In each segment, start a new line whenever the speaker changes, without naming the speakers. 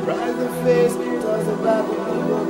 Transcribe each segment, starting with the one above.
Surprise the face, tells about the people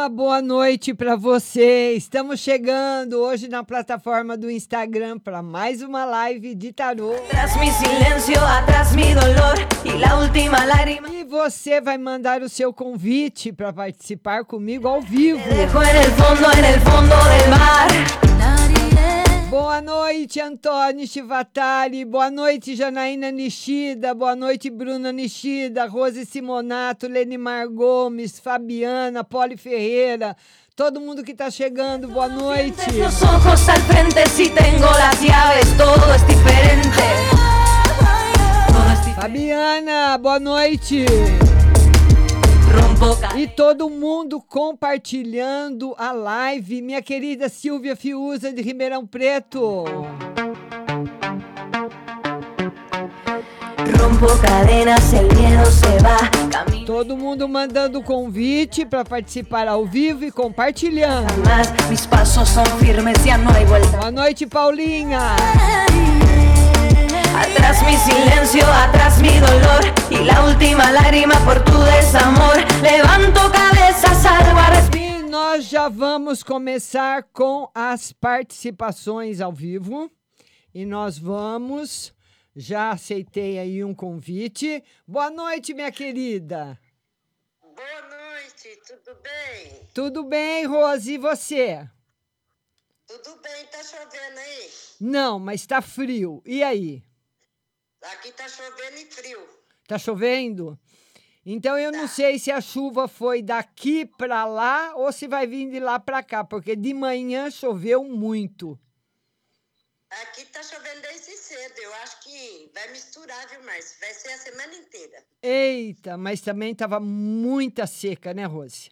Uma boa noite para você. Estamos chegando hoje na plataforma do Instagram para mais uma live de tarô. E você vai mandar o seu convite para participar comigo ao vivo. Boa noite, Antônio Chivatari. Boa noite, Janaína Nishida. Boa noite, Bruna Nishida. Rose Simonato, Lenimar Gomes, Fabiana, Poli Ferreira. Todo mundo que tá chegando, boa noite.
Los ojos al frente, si tengo las llaves, todo es diferente. Todo es diferente.
Fabiana, boa noite.
Rompo
E todo mundo compartilhando a live. Minha querida Silvia Fiuza de Ribeirão Preto.
Rompo cadenas, el miedo se va. Camino
Todo mundo mandando convite para participar ao vivo e compartilhando.
más, mis pasos son firmes, ya no hay vuelta.
Boa noite, Paulinha.
Atrás mi silencio, atrás mi dolor y la última lágrima por tu desamor. Levanto cabeza, salgo a respirar.
E nós já vamos começar com as participações ao vivo. E nós vamos. Já aceitei aí um convite. Boa noite, minha querida.
Boa noite, tudo bem?
Tudo bem, Rose? E você?
Tudo bem, tá chovendo aí?
Não, mas tá frio. E aí?
Aqui tá chovendo e frio.
Tá chovendo? Então eu não sei se a chuva foi daqui para lá ou se vai vir de lá para cá, porque de manhã choveu muito.
Aqui tá chovendo desde cedo. Eu acho que vai misturar, viu, Márcio? Vai ser a semana inteira.
Eita, mas também tava muita seca, né, Rose?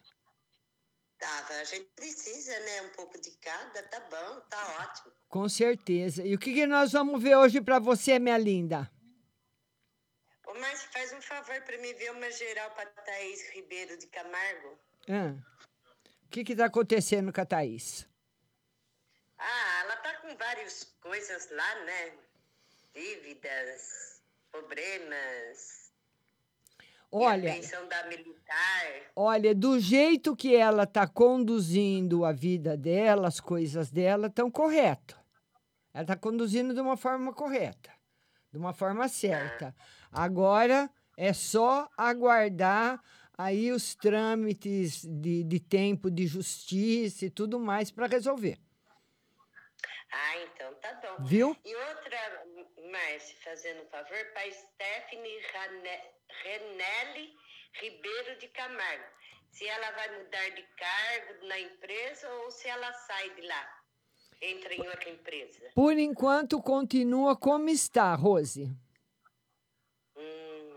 Tava. A gente precisa, né? Um pouco de cada, tá bom, tá ótimo.
Com certeza. E o que, que nós vamos ver hoje para você, minha linda?
Ô, Márcio, faz um favor pra mim ver uma geral pra Thaís Ribeiro de Camargo.
Hã? O que está acontecendo com a Thaís?
Ah, ela tá com várias coisas lá, né? Dívidas, problemas.
Olha, olha, do jeito que ela está conduzindo a vida dela, as coisas dela estão correto. Ela está conduzindo de uma forma correta, de uma forma certa. Agora é só aguardar aí os trâmites de, de tempo de justiça e tudo mais para resolver.
Ah, então tá bom.
Viu?
E outra, Márcia, fazendo um favor, para Stephanie Rane- Renelli Ribeiro de Camargo. Se ela vai mudar de cargo na empresa ou se ela sai de lá, entra em outra empresa.
Por enquanto, continua como está, Rose.
Hum.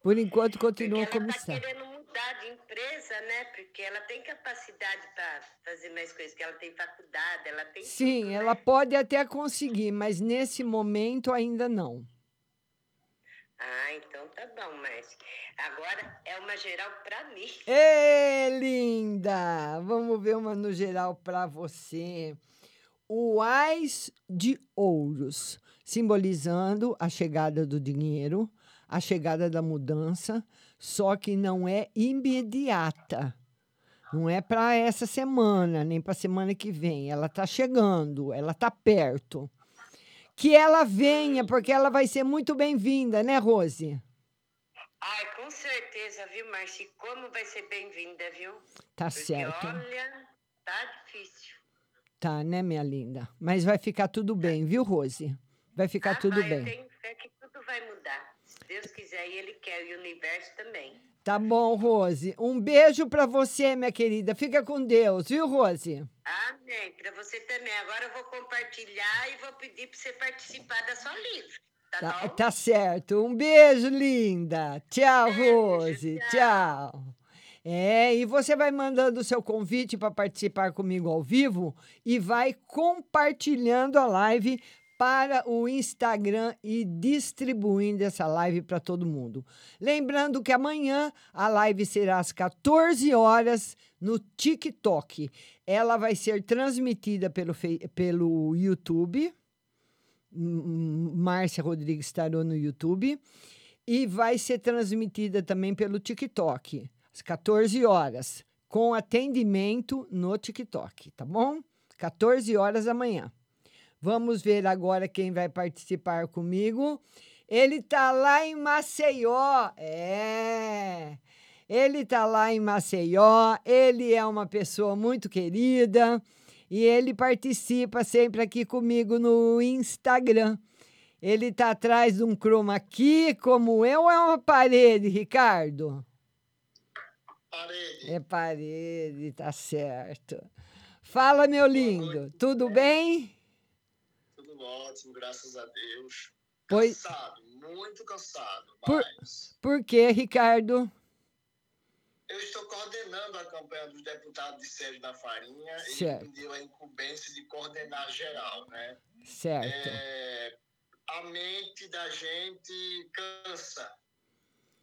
Por enquanto, continua
Porque ela
como
está
está.
querendo mudar de empresa, né? Porque ela tem capacidade para fazer mais coisas, que ela tem faculdade, ela tem
Sim,
tudo,
ela
né?
pode até conseguir, mas nesse momento ainda não.
Ah, então tá bom, Márcia. Agora é uma geral para mim.
Ê, linda! Vamos ver uma no geral para você. O Ais de Ouros, simbolizando a chegada do dinheiro, a chegada da mudança, só que não é imediata. Não é para essa semana, nem para semana que vem. Ela está chegando, ela está perto. Que ela venha, porque ela vai ser muito bem-vinda, né, Rose?
Ai, com certeza, viu, Márcia? E Como vai ser bem-vinda, viu?
Tá
Porque,
certo.
olha, tá difícil.
Tá, né, minha linda? Mas vai ficar tudo bem, viu, Rose? Vai ficar
Ah,
tudo
vai, Eu
bem.
tenho fé que tudo vai mudar. Deus quiser e Ele quer, e o universo também.
Tá bom, Rose. Um beijo pra você, minha querida. Fica com Deus, viu, Rose?
Amém. Para você também. Agora eu vou compartilhar e vou pedir para você participar da sua livre. Tá,
Tá, tá certo. Um beijo, linda. Tchau, Rose. Tchau. É, e você vai mandando o seu convite para participar comigo ao vivo e vai compartilhando a live para o Instagram e distribuindo essa live para todo mundo. Lembrando que amanhã a live será às 14 horas no TikTok. Ela vai ser transmitida pelo, pelo YouTube. Márcia Rodrigues Tarô no YouTube. E vai ser transmitida também pelo TikTok, às 14 horas, com atendimento no TikTok, tá bom? 14 horas amanhã. Vamos ver agora quem vai participar comigo. Ele tá lá em Maceió. É. Ele tá lá em Maceió. Ele é uma pessoa muito querida e ele participa sempre aqui comigo no Instagram. Ele tá atrás de um chroma key como eu é uma parede, Ricardo?
Parede.
É parede, tá certo. Fala, meu lindo. Tudo bem?
Tudo ótimo, graças a Deus.
Pois-
Cansado, muito cansado,
Por-
mas
Por quê, Ricardo?
eu estou coordenando a campanha dos deputados de Sérgio da Farinha
Certo.
e me deu a incumbência de coordenar geral, né?
Certo.
É, a mente da gente cansa.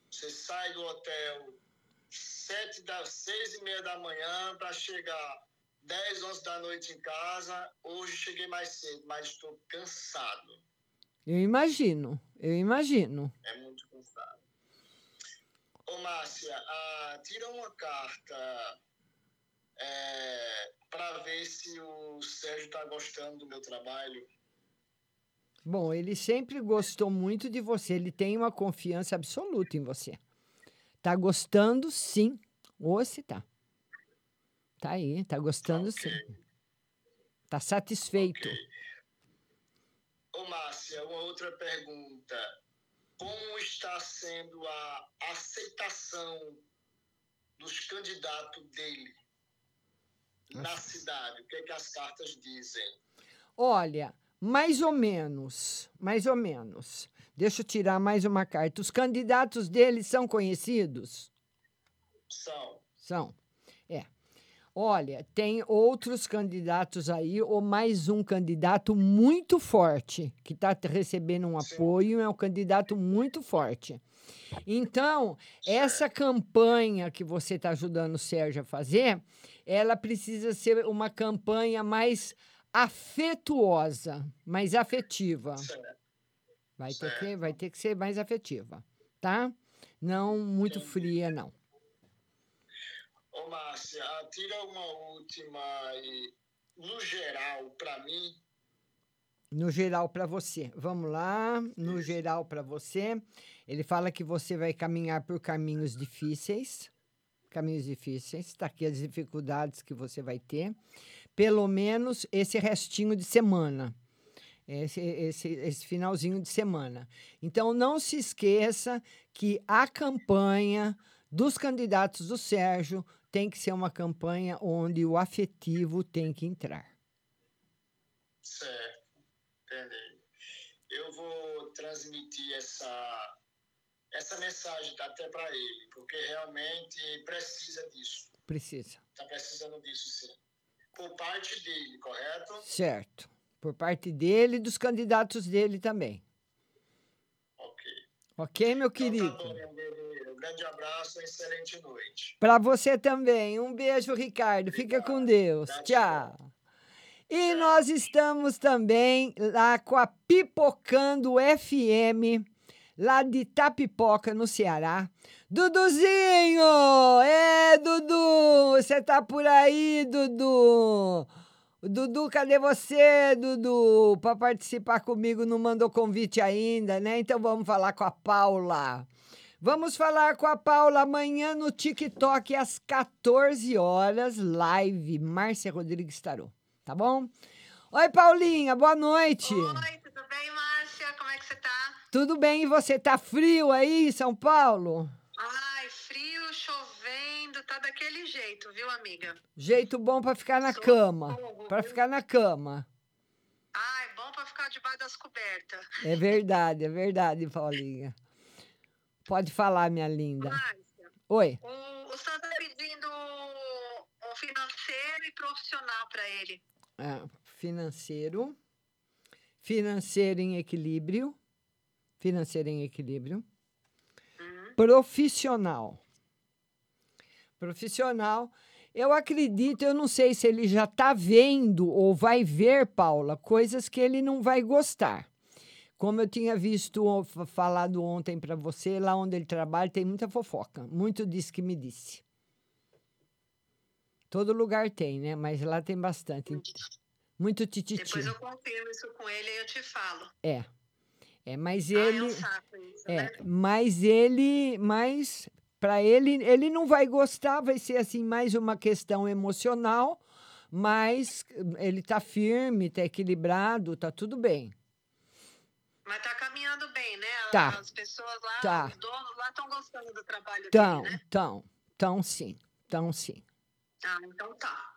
Você sai do hotel sete das seis e meia da manhã para chegar 10, 11 da noite em casa. Hoje cheguei mais cedo, mas estou cansado.
Eu imagino, eu imagino.
É muito cansado. Ô, Márcia, ah, tira uma carta para ver se o Sérgio está gostando do meu trabalho.
Bom, ele sempre gostou muito de você, ele tem uma confiança absoluta em você. Tá gostando, sim. Ou se tá. Tá aí, tá gostando, sim. Tá satisfeito.
Ô, Márcia, uma outra pergunta. Como está sendo a aceitação dos candidatos dele na cidade? O que, é que as cartas dizem?
Olha, mais ou menos, mais ou menos. Deixa eu tirar mais uma carta. Os candidatos dele são conhecidos?
São.
São. Olha, tem outros candidatos aí, ou mais um candidato muito forte, que está recebendo um apoio, é um candidato muito forte. Então, essa campanha que você está ajudando o Sérgio a fazer, ela precisa ser uma campanha mais afetuosa, mais afetiva. Vai ter, que, vai ter que ser mais afetiva, tá? Não muito fria, não.
Ô, Márcia, tira uma última aí, no geral, para mim.
No geral para você. Vamos lá, no geral para você. Ele fala que você vai caminhar por caminhos difíceis. Caminhos difíceis. Está aqui as dificuldades que você vai ter. Pelo menos esse restinho de semana. Esse, esse, esse finalzinho de semana. Então, não se esqueça que a campanha dos candidatos do Sérgio tem que ser uma campanha onde o afetivo tem que entrar.
Certo, entendi. Eu vou transmitir essa, essa mensagem até para ele, porque realmente precisa disso.
Precisa.
Está precisando disso, sim. Por parte dele, correto?
Certo. Por parte dele e dos candidatos dele também.
Ok.
Ok, meu
Então,
querido?
tá bom, meu grande abraço, excelente noite.
Para você também. Um beijo, Ricardo. Fica com Deus. Tchau. E nós estamos também lá com a Pipocando FM, lá de Tapipoca, no Ceará. Duduzinho! É, Dudu! Você tá por aí, Dudu? Dudu, cadê você, Dudu? Para participar comigo, não mandou convite ainda, né? Então vamos falar com a Paula. Vamos falar com a Paula amanhã no TikTok às 14 horas, live Márcia Rodrigues Tarô, tá bom? Oi, Paulinha, boa noite.
Oi, tudo bem, Márcia? Como é que você tá?
Tudo bem, e você tá frio aí em São Paulo?
Ai, frio, chovendo, tá daquele jeito, viu, amiga?
Jeito bom para ficar na cama, para ficar na cama.
Ai, bom pra ficar debaixo das cobertas.
É verdade, é verdade, Paulinha. Pode falar, minha linda.
Márcia,
Oi.
o, o Sandro tá pedindo um financeiro e profissional pra ele.
Ah, financeiro. Financeiro em equilíbrio. Financeiro em equilíbrio. Profissional. Profissional. Eu acredito, eu não sei se ele já está vendo ou vai ver, Paula, coisas que ele não vai gostar. Como eu tinha visto, falado ontem para você, lá onde ele trabalha tem muita fofoca. Muito disso que me disse. Todo lugar tem, né? Mas lá tem bastante. Muito tititi.
Depois eu confirmo isso com ele e eu te falo.
É. É, mas
Ah, é
ele.
um saco isso,
É,
né?
mas ele, mas para ele, ele não vai gostar, vai ser assim mais uma questão emocional, mas ele tá firme, tá equilibrado, tá tudo bem.
Mas tá caminhando bem, né?
Tá.
As pessoas lá,
Tá.
os donos lá estão gostando do trabalho
Tão,
dele, né?
tão, tão sim, tão sim.
Ah, então tá.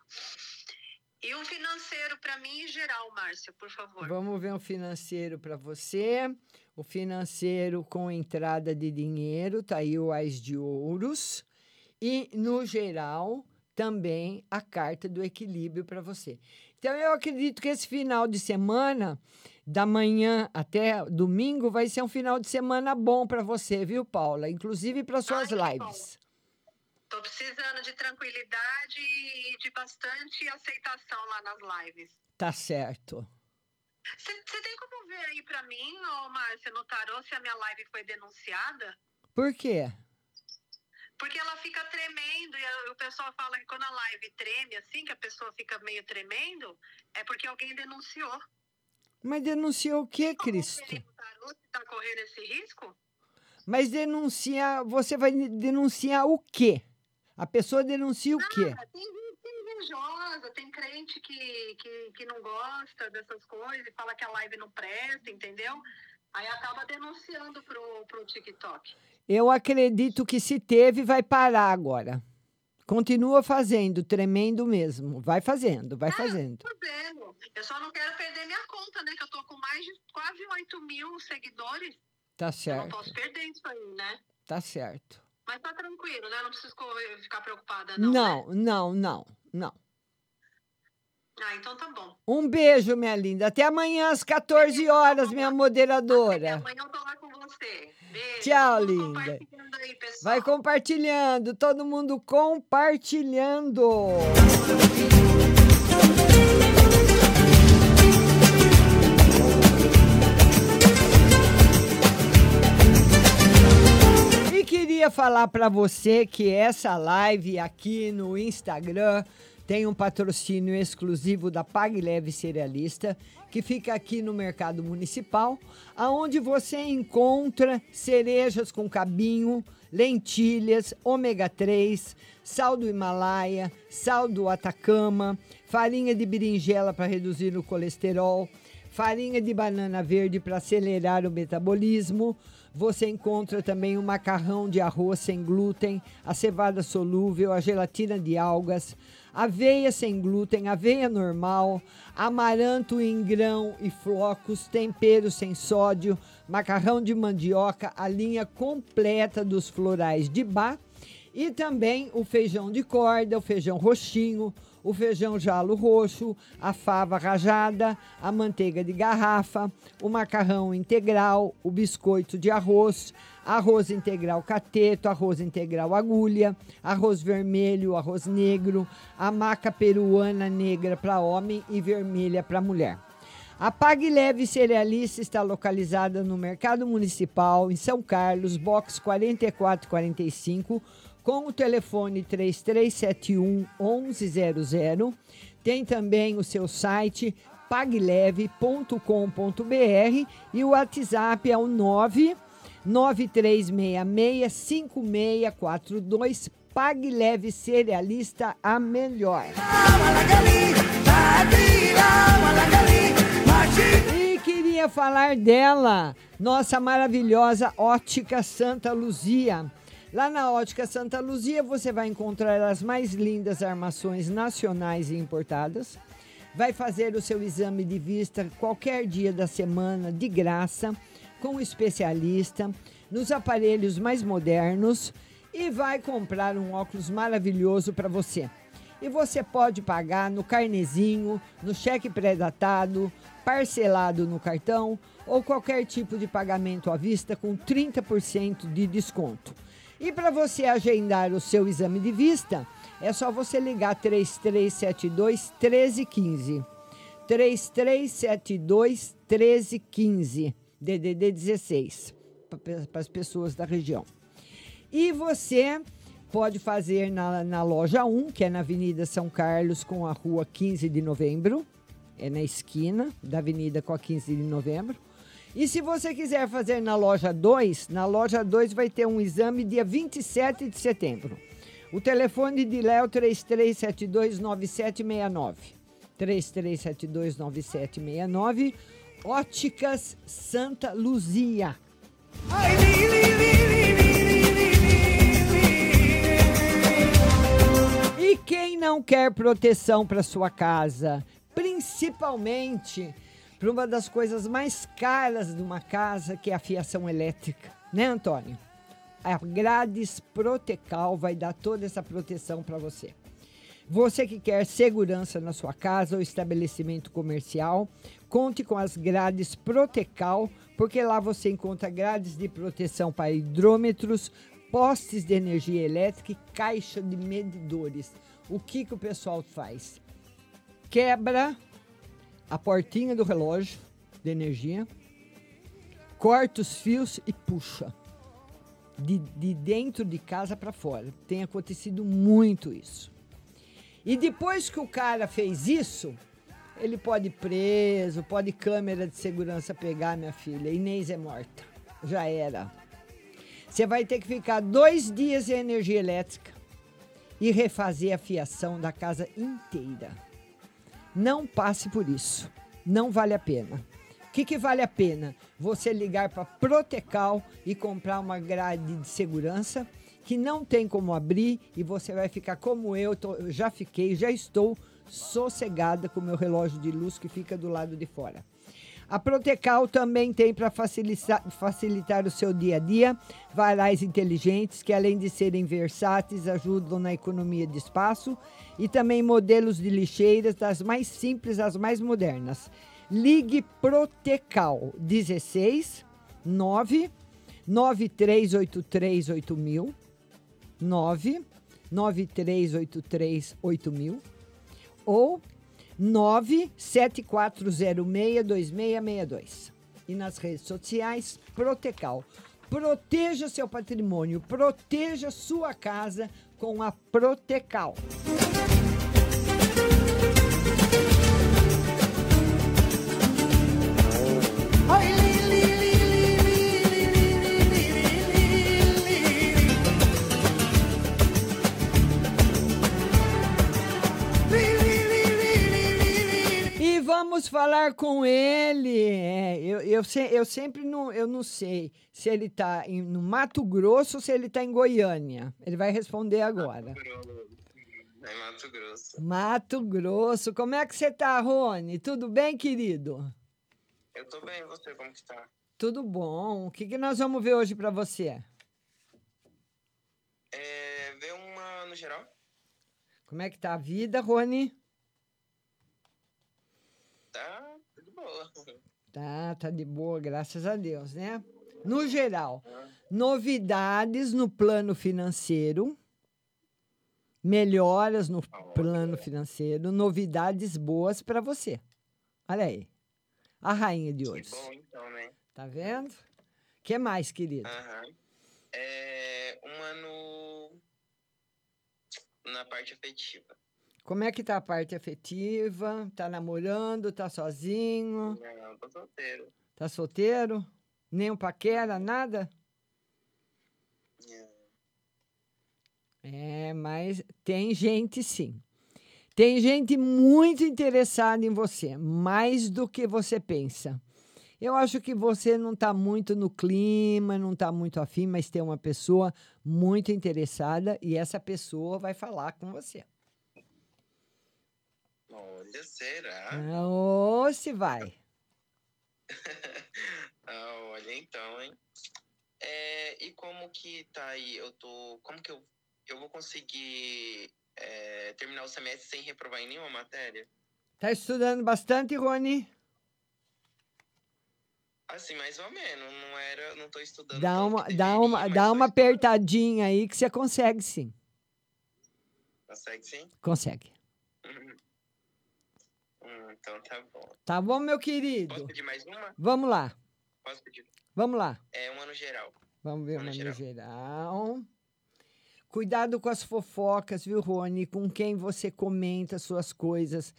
E um financeiro pra mim em geral, Márcia, por favor.
Vamos ver um financeiro para você. O financeiro com entrada de dinheiro, tá aí o Ás de Ouros. E, no geral, também a carta do equilíbrio para você. Então, eu acredito que esse final de semana, da manhã até domingo, vai ser um final de semana bom para você, viu, Paula? Inclusive para suas lives.
Tô precisando de tranquilidade e de bastante aceitação lá nas lives.
Tá certo.
Você tem como ver aí pra mim, ô Márcia, no tarô, se a minha live foi denunciada?
Por quê?
Porque ela fica tremendo e o pessoal fala que quando a live treme, assim, que a pessoa fica meio tremendo, é porque alguém denunciou.
Mas denunciou o quê, Cristo?
Tarô, você tá correndo esse risco?
Mas denunciar, você vai denunciar o quê? A pessoa denuncia o quê?
Ah, tem, tem invejosa, tem crente que, que, que não gosta dessas coisas e fala que a live não presta, entendeu? Aí acaba denunciando pro, pro TikTok.
Eu acredito que se teve, vai parar agora. Continua fazendo, tremendo mesmo. Vai fazendo, vai fazendo.
Fazendo. Eu só não quero perder minha conta, né? Que eu tô com mais de quase 8 mil seguidores.
Tá
Eu não
certo,
posso perder isso aí, né?
tá certo.
Mas tá tranquilo, né? Não preciso ficar preocupada, não.
Não,
né?
não, não, Não.
Ah, então tá bom.
Um beijo, minha linda. Até amanhã às 14 horas, minha moderadora.
Amanhã eu tô lá com você. Beijo.
Tchau, linda.
compartilhando aí.
Vai compartilhando, todo mundo compartilhando. E queria falar para você que essa live aqui no Instagram tem um patrocínio exclusivo da Pague Leve Cerealista, que fica aqui no Mercado Municipal, aonde você encontra cerejas com cabinho, lentilhas, ômega 3, sal do Himalaia, sal do Atacama, farinha de berinjela para reduzir o colesterol, farinha de banana verde para acelerar o metabolismo. Você encontra também o macarrão de arroz sem glúten, a cevada solúvel, a gelatina de algas, aveia sem glúten, aveia normal, amaranto em grão e flocos, tempero sem sódio, macarrão de mandioca, a linha completa dos florais de bar e também o feijão de corda, o feijão roxinho, o feijão jalo roxo, a fava rajada, a manteiga de garrafa, o macarrão integral, o biscoito de arroz, arroz integral cateto, arroz integral agulha, arroz vermelho, arroz negro, a maca peruana negra para homem e vermelha para mulher. A Pague Leve Cerealista está localizada no Mercado Municipal, em São Carlos, box 4445, com o telefone 3371 1100. Tem também o seu site pagleve.com.br e o WhatsApp é o 9 93665642. Pague Leve Cerealista, a melhor. E queria falar dela, nossa maravilhosa Ótica Santa Luzia. Lá na Ótica Santa Luzia você vai encontrar as mais lindas armações nacionais e importadas. Vai fazer o seu exame de vista qualquer dia da semana de graça com especialista nos aparelhos mais modernos e vai comprar um óculos maravilhoso para você. E você pode pagar no carnezinho, no cheque pré-datado, parcelado no cartão ou qualquer tipo de pagamento à vista com 30% de desconto. E para você agendar o seu exame de vista, é só você ligar 3372 1315. 3372 1315. DDD 16 para as pessoas da região. E você pode fazer na, na loja 1, que é na Avenida São Carlos, com a rua 15 de novembro. É na esquina da Avenida com a 15 de novembro. E se você quiser fazer na loja 2, na loja 2 vai ter um exame dia 27 de setembro. O telefone de Léo 33729769. 33729769. Óticas Santa Luzia. E quem não quer proteção para sua casa, principalmente para uma das coisas mais caras de uma casa, que é a fiação elétrica, né, Antônio? A Grades Protecal vai dar toda essa proteção para você. Você que quer segurança na sua casa ou estabelecimento comercial, conte com as grades Protecal, porque lá você encontra grades de proteção para hidrômetros, postes de energia elétrica e caixa de medidores. O que, que o pessoal faz? Quebra a portinha do relógio de energia, corta os fios e puxa. De, de dentro de casa para fora. Tem acontecido muito isso. E depois que o cara fez isso, ele pode ir preso, pode câmera de segurança pegar minha filha. Inês é morta. Já era. Você vai ter que ficar dois dias sem energia elétrica e refazer a fiação da casa inteira. Não passe por isso. Não vale a pena. O que, que vale a pena? Você ligar para Protecal e comprar uma grade de segurança que não tem como abrir e você vai ficar como eu, tô- eu já fiquei, já estou sossegada com o meu relógio de luz que fica do lado de fora. A Protecal também tem para facilitar, facilitar o seu dia a dia varais inteligentes que, além de serem versáteis, ajudam na economia de espaço e também modelos de lixeiras das mais simples às mais modernas. Ligue Protecal 16 9 9383 8000 9 9383 8000 ou 974062662. E nas redes sociais, Protecal. Proteja seu patrimônio, proteja sua casa com a Protecal. E vamos falar com ele. É, eu, eu, se- eu sempre não, eu não sei se ele está no Mato Grosso ou se ele está em Goiânia. Ele vai responder agora.
É Mato Grosso.
Mato Grosso. Como é que você tá, Rony? Tudo bem, querido?
Eu tô bem, e você, como que tá?
Tudo bom. O que, que nós vamos ver hoje para você?
É, vê uma no geral?
Como é que tá a vida, Rony?
Tá
Tá, tá de boa, graças a Deus, né? No geral, novidades no plano financeiro, melhoras no plano financeiro, novidades boas para você. Olha aí, a rainha de
Que
ouros.
bom, então, né?
Tá vendo? O que mais, querido?
É, uma no... Na parte afetiva.
Como é que tá a parte afetiva? Tá namorando? Tá sozinho?
Não, tô solteiro.
Tá solteiro? Nem um paquera, nada? É, mas tem gente sim. Tem gente muito interessada em você, mais do que você pensa. Eu acho que você não está muito no clima, não está muito afim, mas tem uma pessoa muito interessada e essa pessoa vai falar com você.
Olha, será?
Ou se vai.
Ah, olha, então, hein? É, e como que tá aí? Eu tô. Como que eu, eu vou conseguir é, terminar o semestre sem reprovar em nenhuma matéria?
Tá estudando bastante, Rony?
Assim, mais ou menos. Não era. Não tô estudando.
Dá uma,
que
dá
deveria,
uma, dá uma apertadinha aí que você consegue sim.
Consegue sim?
Consegue.
Hum, então tá bom.
Tá bom, meu querido?
Posso pedir mais uma?
Vamos lá,
Posso pedir?
vamos lá.
É uma no geral.
Vamos ver
Uma
uma
no
no
geral.
geral. Cuidado com as fofocas, viu, Rony? Com quem você comenta suas coisas.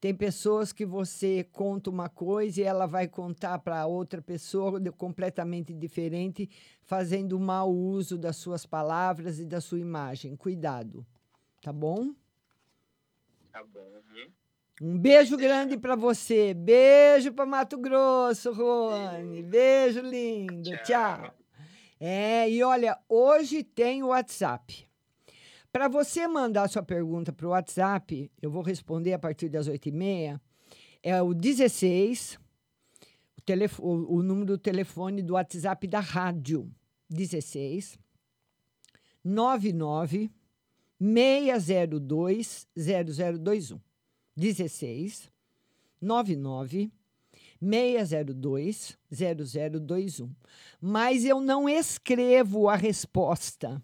Tem pessoas que você conta uma coisa e ela vai contar para outra pessoa completamente diferente, fazendo mau uso das suas palavras e da sua imagem. Cuidado, tá bom?
Tá bom. Uhum.
Um beijo grande para você. Beijo para Mato Grosso, Rony. Beijo lindo. Tchau. É, e olha, hoje tem o WhatsApp. Para você mandar sua pergunta para o WhatsApp, eu vou responder a partir das 8h30. É o 16, o, telefo- o, o número do telefone do WhatsApp da rádio. 16 99 602 0021. 16 99 602 0021. Mas eu não escrevo a resposta.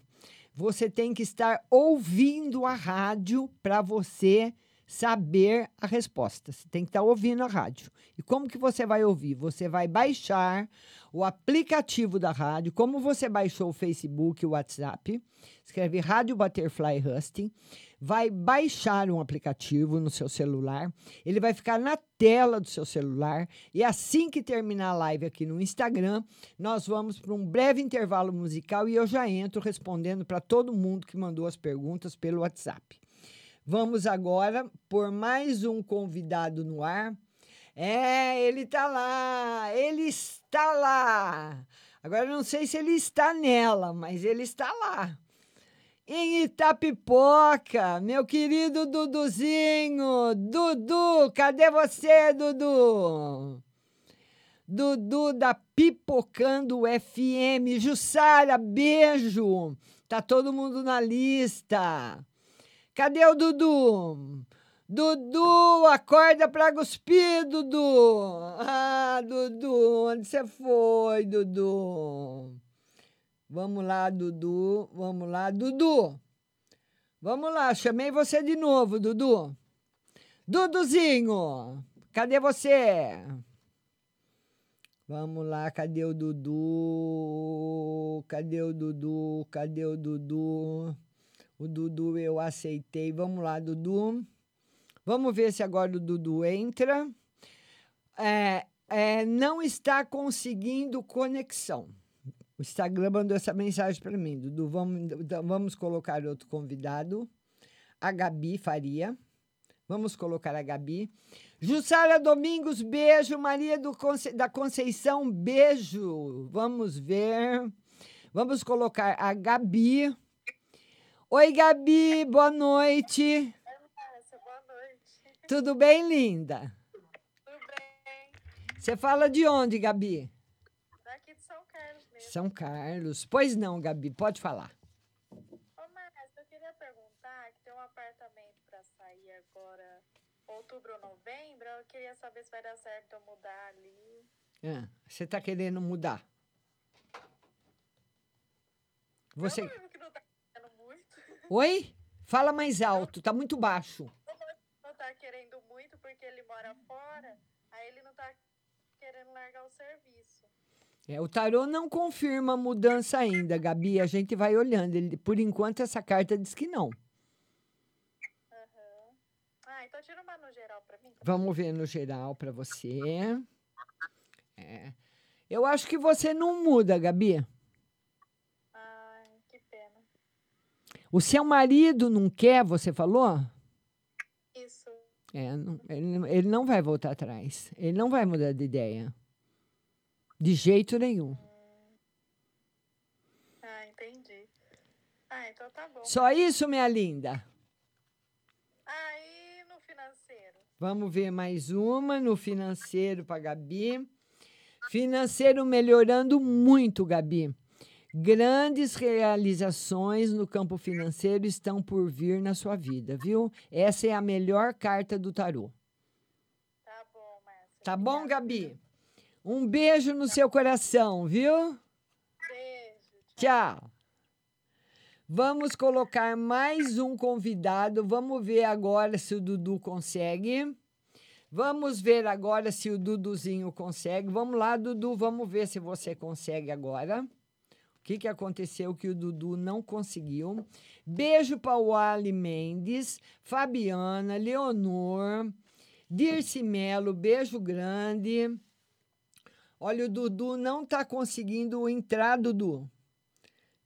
Você tem que estar ouvindo a rádio para você saber a resposta. Você tem que estar ouvindo a rádio. E como que você vai ouvir? Você vai baixar o aplicativo da rádio, como você baixou o Facebook, o WhatsApp, escreve Rádio Butterfly Husting, vai baixar um aplicativo no seu celular, ele vai ficar na tela do seu celular e assim que terminar a live aqui no Instagram, nós vamos para um breve intervalo musical e eu já entro respondendo para todo mundo que mandou as perguntas pelo WhatsApp. Vamos agora por mais um convidado no ar. É, ele está lá, ele está lá. Agora não sei se ele está nela, mas ele está lá. Em Itapipoca, meu querido Duduzinho. Dudu, cadê você, Dudu? Dudu da Pipocando FM. Jussara, beijo. Tá todo mundo na lista. Cadê o Dudu? Dudu, acorda pra cuspir, Dudu. Ah, Dudu, onde você foi, Dudu? Vamos lá, Dudu. Vamos lá, Dudu. Vamos lá, chamei você de novo, Dudu. Duduzinho, cadê você? Vamos lá, cadê o Dudu? Cadê o Dudu? Cadê o Dudu? O Dudu eu aceitei. Vamos lá, Dudu. Vamos ver se agora o Dudu entra. É, é, não está conseguindo conexão. O Instagram mandou essa mensagem para mim. Dudu, vamos, então, vamos colocar outro convidado. A Gabi Faria. Vamos colocar a Gabi. Jussara Domingos, beijo. Maria do Conce- da Conceição, beijo. Vamos ver. Vamos colocar a Gabi. Oi, Gabi, boa noite.
boa noite.
Tudo bem, linda?
Tudo bem?
Você fala de onde, Gabi?
Daqui de São Carlos mesmo.
São Carlos. Pois não, Gabi, pode falar.
Ô, Márcia, eu queria perguntar que tem um apartamento para sair agora, outubro ou novembro. Eu queria saber se vai dar certo eu mudar ali.
Ah, você está querendo mudar? Você.
Eu que não tá querendo muito.
Oi? Fala mais alto, tá muito baixo.
Não tá querendo muito porque ele mora fora, aí ele não tá querendo largar o serviço.
É, o tarô não confirma a mudança ainda, Gabi. A gente vai olhando. Ele, por enquanto, essa carta diz que não.
Aham. Ah, então tira uma no geral pra mim.
Vamos ver no geral para você. É. Eu acho que você não muda, Gabi.
Ai, que pena.
O seu marido não quer, você falou?
Isso.
É, ele não vai voltar atrás. Ele não vai mudar de ideia. De jeito nenhum.
Ah, entendi. Ah, então tá bom.
Só isso, minha linda.
Aí no financeiro.
Vamos ver mais uma no financeiro para Gabi. Financeiro melhorando muito, Gabi. Grandes realizações no campo financeiro estão por vir na sua vida, viu? Essa é a melhor carta do tarô.
Tá bom, Márcia.
Tá bom, Gabi? Um beijo no seu coração, viu?
Beijo.
Tchau. Vamos colocar mais um convidado. Vamos ver agora se o Dudu consegue. Vamos ver agora se o Duduzinho consegue. Vamos lá, Dudu, vamos ver se você consegue agora. O que, que aconteceu que o Dudu não conseguiu? Beijo para o Ali Mendes, Fabiana, Leonor, Dirce Melo, beijo grande. Olha, o Dudu não está conseguindo entrar, Dudu.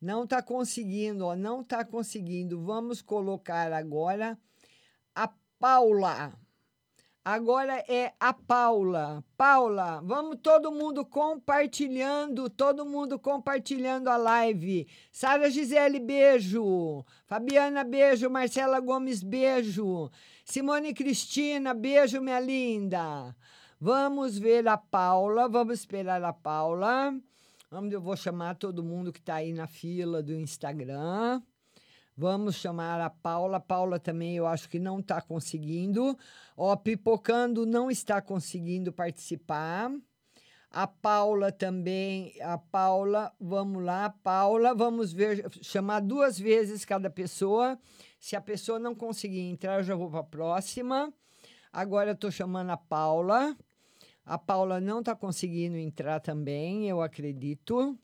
Não está conseguindo, ó, não está conseguindo. Vamos colocar agora a Paula. Agora é a Paula. Paula, vamos todo mundo compartilhando, todo mundo compartilhando a live. Sara Gisele, beijo. Fabiana, beijo. Marcela Gomes, beijo. Simone Cristina, beijo, minha linda. Vamos ver a Paula, vamos esperar a Paula. Vamos, eu vou chamar todo mundo que está aí na fila do Instagram. Vamos chamar a Paula. Paula também eu acho que não está conseguindo. Ó, Pipocando não está conseguindo participar. A Paula também. A Paula, vamos lá, Paula. Vamos ver, chamar duas vezes cada pessoa. Se a pessoa não conseguir entrar, eu já vou para a próxima. Agora eu estou chamando a Paula. A Paula não está conseguindo entrar também, eu acredito.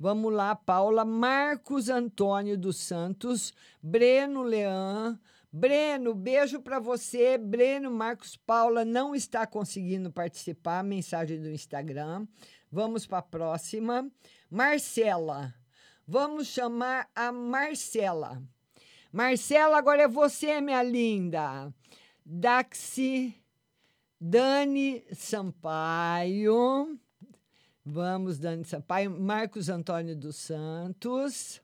Vamos lá, Paula. Marcos Antônio dos Santos, Breno Leão. Breno, beijo para você. Breno Marcos Paula não está conseguindo participar. Mensagem do Instagram. Vamos para a próxima. Marcela. Vamos chamar a Marcela. Marcela, agora é você, minha linda. Daxi. Dani Sampaio. Vamos, Dani Sampaio. Marcos Antônio dos Santos.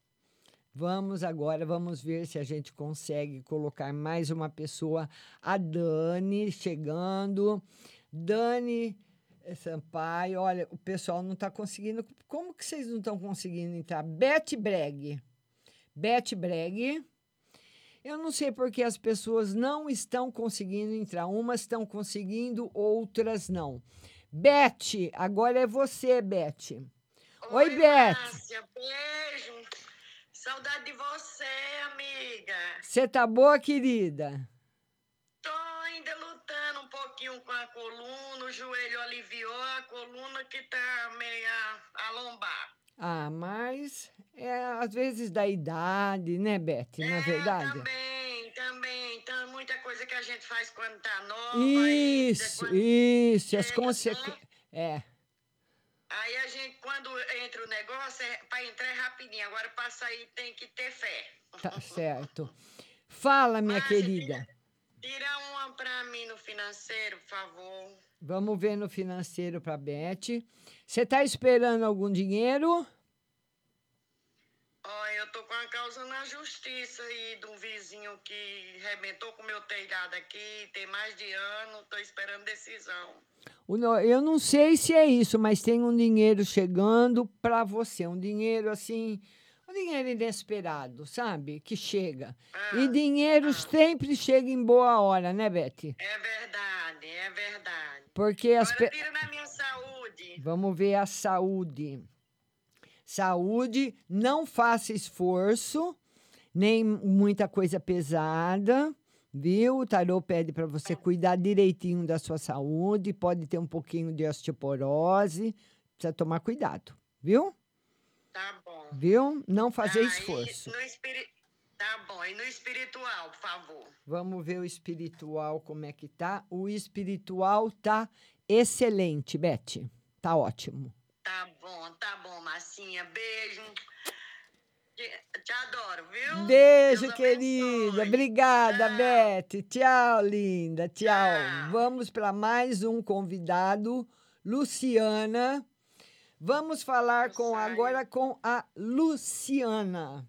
Vamos agora, vamos ver se a gente consegue colocar mais uma pessoa. A Dani chegando. Dani, Sampaio, olha, o pessoal não está conseguindo. Como que vocês não estão conseguindo entrar? Beth Breg. Beth Breg. Eu não sei porque as pessoas não estão conseguindo entrar. Umas estão conseguindo, outras não. Beth, agora é você, Beth. Oi, Beth.
Márcia, beijo. Saudade de você, amiga.
Você tá boa, querida?
Tô ainda lutando um pouquinho com a coluna, o joelho aliviou, a coluna que tá meio a lombar.
Ah, mas é às vezes da idade, né, Beth? Na verdade.
Também, também. Então, muita coisa que a gente faz quando tá nova.
Isso, isso, as consequências. É,
Aí a gente, quando entra o negócio, é, para entrar é rapidinho. Agora, para sair, tem que ter fé.
tá certo. Fala, minha querida.
Tira uma para mim no financeiro, por favor.
Vamos ver no financeiro para Beth. Você tá esperando algum dinheiro?
Ó, eu tô com a causa na justiça aí de um vizinho que arrebentou com o meu telhado aqui, tem mais de ano, tô esperando decisão.
Eu não sei se é isso, mas tem um dinheiro chegando para você. Um dinheiro assim, um dinheiro inesperado, sabe? Que chega. E dinheiro sempre chega em boa hora, né, Beth?
É verdade, é verdade.
Porque as
Agora
pe-
tira na.
Vamos ver a saúde. Saúde, não faça esforço, nem muita coisa pesada, viu? O tarô pede para você cuidar direitinho da sua saúde, pode ter um pouquinho de osteoporose, precisa tomar cuidado, viu?
Tá bom.
Viu? Não fazer
Tá,
esforço.
no espiri... Tá bom, e no espiritual, por favor.
Vamos ver o espiritual como é que tá. O espiritual tá excelente, Beth. Tá ótimo.
Tá bom, tá bom, Massinha. Beijo. Te, adoro, viu?
Beijo, querida. Obrigada, Beth. Tchau, linda. Tchau. Vamos para mais um convidado, Luciana. Vamos falar com agora com a Luciana.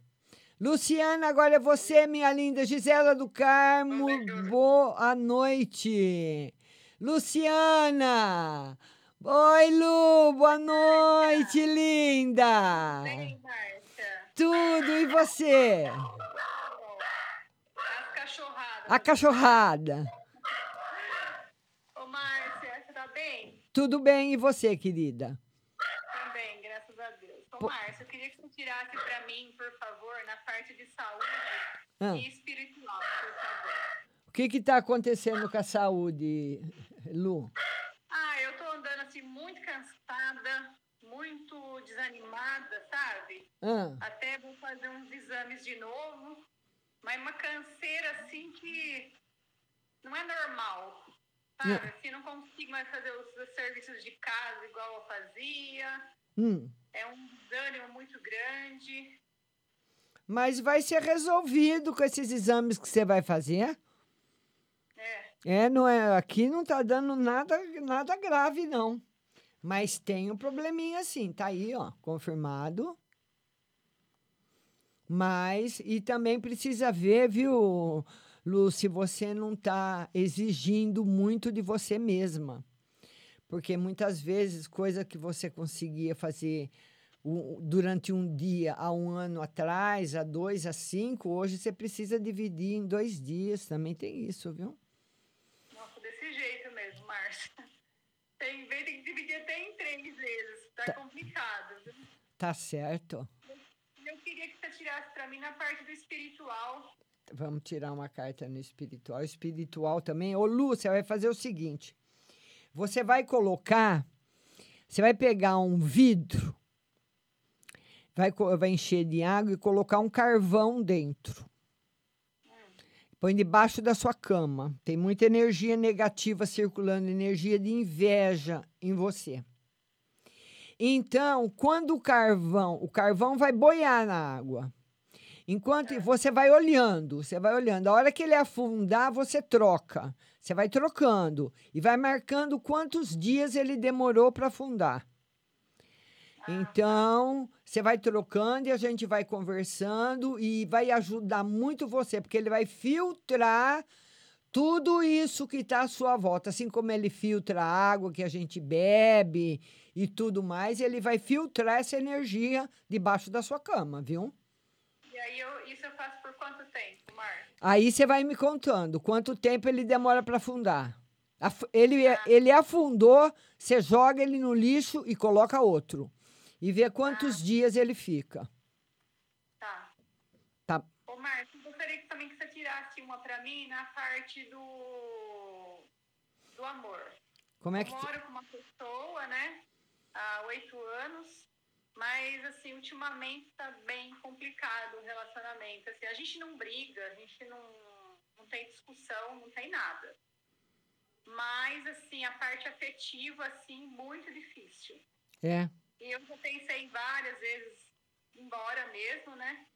Luciana, agora é você, minha linda Gisela do Carmo. Boa noite. Luciana. Oi, Lu. Boa noite, linda. Tudo e você? A cachorrada.
Ô, Márcia, você tá bem?
Tudo bem e você, querida?
Também, graças a Deus. Ô, Márcia, eu queria que você tirasse pra mim, por favor, na parte de saúde
Ah.
e espiritual, por favor.
O que que tá acontecendo com a saúde, Lu?
Ah, eu tô andando assim muito cansada, muito desanimada, sabe?
Ah.
Até vou fazer uns exames de novo, mas uma canseira assim que não é normal, sabe?
Não.
Assim, não consigo mais fazer os, os serviços de casa igual eu fazia.
Hum.
É um desânimo muito grande.
Mas vai ser resolvido com esses exames que você vai fazer. É, não é, aqui não tá dando nada, nada grave, não. Mas tem um probleminha sim, tá aí, ó, confirmado. Mas, e também precisa ver, viu, Lu, se você não tá exigindo muito de você mesma. Porque muitas vezes, coisa que você conseguia fazer durante um dia, há um ano atrás, há dois, há cinco, hoje você precisa dividir em dois dias. Também tem isso, viu?
Nossa, desse jeito mesmo, Márcia. Tem vez tem que dividir até em três vezes. Tá, complicado. viu?
Tá certo.
Eu queria que você tirasse pra mim na parte do espiritual.
Vamos tirar uma carta no espiritual. Espiritual também. Ô, Lu, você vai fazer o seguinte: você vai colocar, você vai pegar um vidro, vai, vai encher de água e colocar um carvão dentro. Põe debaixo da sua cama. Tem muita energia negativa circulando, energia de inveja em você. Então, quando o carvão, o carvão vai boiar na água. Enquanto você vai olhando, você vai olhando. A hora que ele afundar, você troca. Você vai trocando e vai marcando quantos dias ele demorou para afundar. Então, você vai trocando e a gente vai conversando e vai ajudar muito você, porque ele vai filtrar Tudo isso que está à sua volta, assim como ele filtra a água que a gente bebe e tudo mais, ele vai filtrar essa energia debaixo da sua cama, viu?
E aí eu, isso eu faço por quanto tempo, Mar?
Aí você vai me contando quanto tempo ele demora para afundar. Af- Ele, ele afundou, você joga ele no lixo e coloca outro. E vê quantos dias ele fica.
Tá.
Tá.
Ô, Márcio, gostaria que também que você tirasse uma pra mim na parte do, do amor.
Como é que.
Eu moro com uma pessoa, né? Há oito anos. Mas, assim, ultimamente tá bem complicado o relacionamento. Assim, a gente não briga, a gente não, não tem discussão, não tem nada. Mas, assim, a parte afetiva, assim, muito difícil.
É.
E eu já pensei várias vezes embora mesmo, né?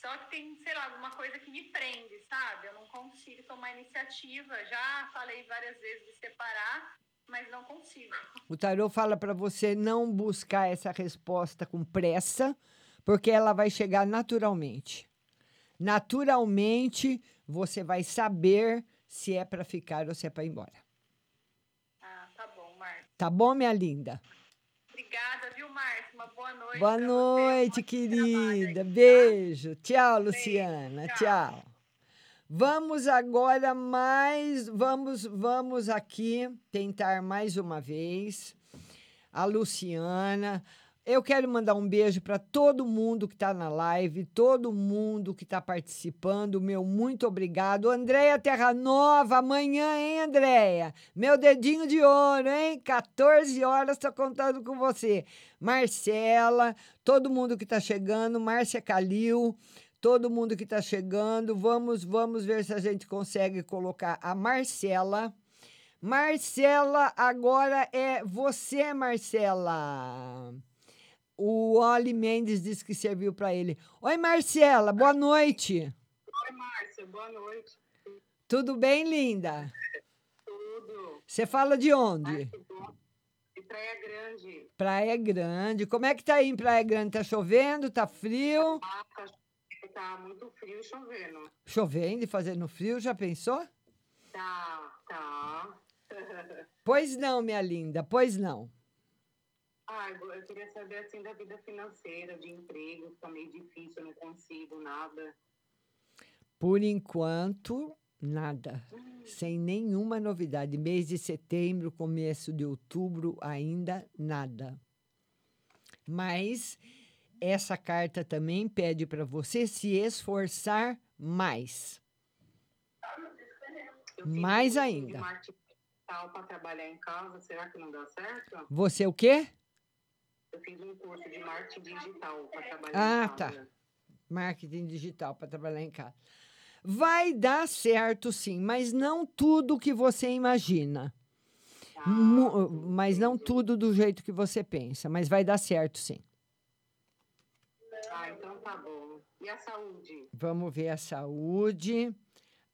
Só que tem, sei lá, alguma coisa que me prende, sabe? Eu não consigo tomar iniciativa. Já falei várias vezes de separar, mas não consigo.
O tarô fala para você não buscar essa resposta com pressa, porque ela vai chegar naturalmente. Naturalmente, você vai saber se é para ficar ou se é para ir embora.
Ah, tá bom, Márcio.
Tá bom, minha linda?
Obrigada, boa noite.
Boa noite, querida.
trabalho aí,
Beijo. Tchau, Luciana.
tchau.
Tchau. Vamos agora mais, vamos, vamos aqui tentar mais uma vez a Luciana. Eu quero mandar um beijo para todo mundo que está na live, todo mundo que está participando. Meu muito obrigado. Andréia Terra Nova, amanhã, hein, Andréia? Meu dedinho de ouro, hein? 14 horas, estou contando com você. Marcela, todo mundo que está chegando, Márcia Calil, todo mundo que está chegando. Vamos, vamos ver se a gente consegue colocar a Marcela. Marcela, agora é você, Marcela. O Oli Mendes disse que serviu para ele. Oi, Marcela, boa noite.
Oi, Márcia, boa noite.
Tudo bem, linda?
Tudo.
Você fala de onde?
De Praia Grande.
Praia Grande. Como é que tá aí em Praia Grande? Tá chovendo? Tá frio?
Ah, tá, tá muito frio e chovendo.
Chovendo e fazendo frio, já pensou?
Tá, tá.
Pois não, minha linda, pois não.
Ah, eu queria saber assim da vida financeira, de emprego, tá meio difícil, eu não consigo nada.
Por enquanto, nada. Sem nenhuma novidade. Mês de setembro, começo de outubro, ainda nada. Mas essa carta também pede para você se esforçar mais. Mais ainda.
Para trabalhar em casa, será que não dá certo?
Você o quê?
Eu fiz um curso de marketing digital para trabalhar
Ah,
em casa.
tá. Marketing digital para trabalhar em casa. Vai dar certo, sim, mas não tudo que você imagina. Mu- mas não tudo do jeito que você pensa, mas vai dar certo, sim.
Ah, então tá bom. E a saúde?
Vamos ver a saúde.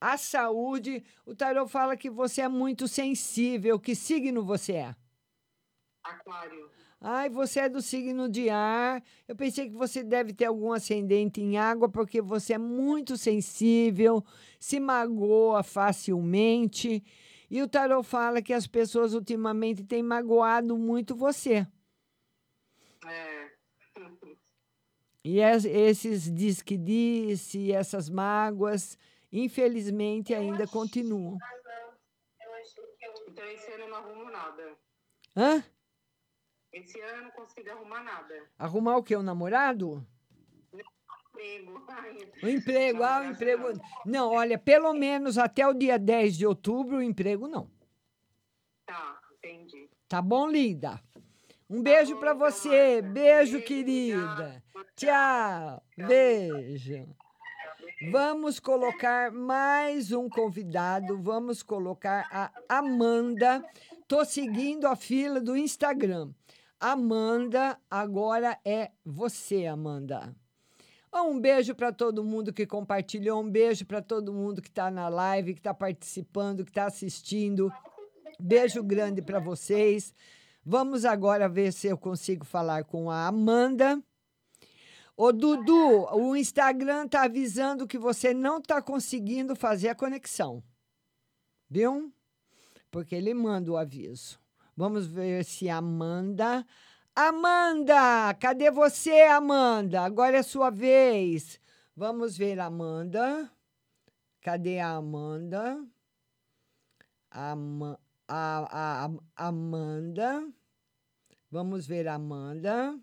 A saúde, o tarô fala que você é muito sensível. Que signo você é?
Aquário.
Ai, você é do signo de ar. Eu pensei que você deve ter algum ascendente em água, porque você é muito sensível, se magoa facilmente. E o tarô fala que as pessoas ultimamente têm magoado muito você.
É.
E es- esses diz que disse, essas mágoas, infelizmente ainda continuam.
Então esse ano eu não arrumo nada.
Hã?
Esse ano eu não consigo arrumar nada.
Arrumar o quê? O namorado?
Emprego.
O emprego, ah, o emprego. Não, olha, pelo menos até o dia 10 de outubro, o emprego não.
Tá, entendi.
Tá bom, linda? Um beijo pra você. Beijo, querida. Tchau. Beijo. Vamos colocar mais um convidado. Vamos colocar a Amanda. Tô seguindo a fila do Instagram. Amanda, agora é você, Amanda. Um beijo para todo mundo que compartilhou, um beijo para todo mundo que está na live, que está participando, que está assistindo. Beijo grande para vocês. Vamos agora ver se eu consigo falar com a Amanda. Ô, Dudu, o Instagram está avisando que você não está conseguindo fazer a conexão. Viu? Porque ele manda o aviso. Vamos ver se Amanda. Amanda! Cadê você, Amanda? Agora é sua vez. Vamos ver, Amanda. Cadê a Amanda? Ama- a, a- a- Amanda. Vamos ver, Amanda.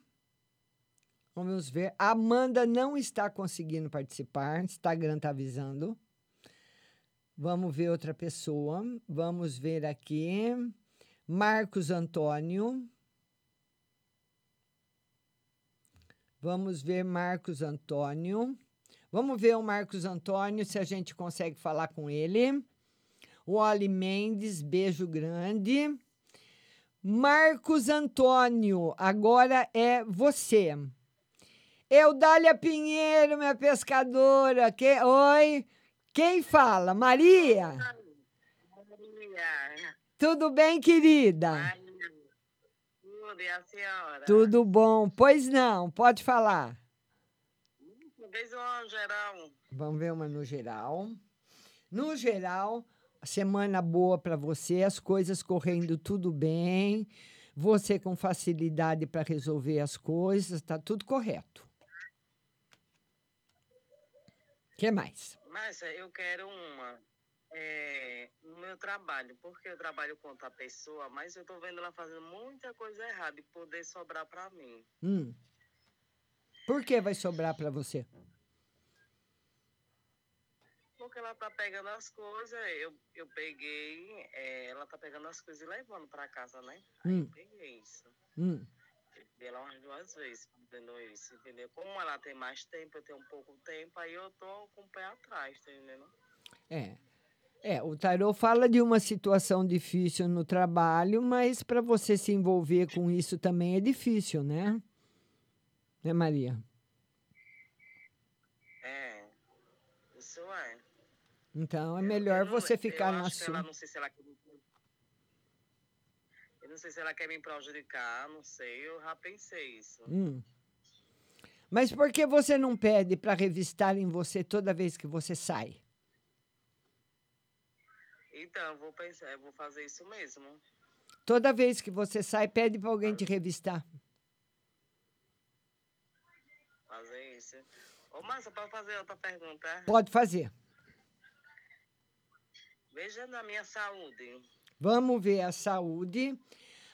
Vamos ver. A Amanda não está conseguindo participar. Instagram está avisando. Vamos ver outra pessoa. Vamos ver aqui. Marcos Antônio. Vamos ver Marcos Antônio. Vamos ver o Marcos Antônio se a gente consegue falar com ele. O Oli Mendes, beijo grande. Marcos Antônio, agora é você. Eudália Pinheiro, minha pescadora. Que... Oi, quem fala? Maria? Tudo bem, querida?
tudo, e a senhora?
Tudo bom? Pois não, pode falar.
Fez uma geral.
Vamos ver uma no geral. No geral, semana boa para você, as coisas correndo tudo bem, você com facilidade para resolver as coisas, tá tudo correto. O que mais?
Márcia, eu quero uma. É, no meu trabalho, porque eu trabalho com outra pessoa, mas eu tô vendo ela fazendo muita coisa errada e poder sobrar para mim.
Hum. Por que vai sobrar para você?
Porque ela tá pegando as coisas, eu, eu peguei, é, ela tá pegando as coisas e levando para casa, né? Aí
Hum.
eu peguei isso.
Hum.
Peguei ela umas duas vezes fazendo isso, entendeu? Como ela tem mais tempo, eu tenho um pouco tempo, aí eu tô com o pé atrás, tá entendendo?
É. É, o tarô fala de uma situação difícil no trabalho, mas para você se envolver com isso também é difícil, né? Né, Maria?
É, isso é.
Então é melhor você ficar na
ela,
sua.
não sei se ela quer me... Eu não sei se ela quer me prejudicar, não sei, eu já pensei isso.
Hum. Mas por que você não pede para revistarem você toda vez que você sai?
Então, vou pensar, vou fazer isso mesmo.
Toda vez que você sai, pede para alguém te revistar.
Fazer isso. Ô, Márcia, pode fazer outra pergunta?
Pode fazer.
Veja na minha saúde.
Vamos ver a saúde.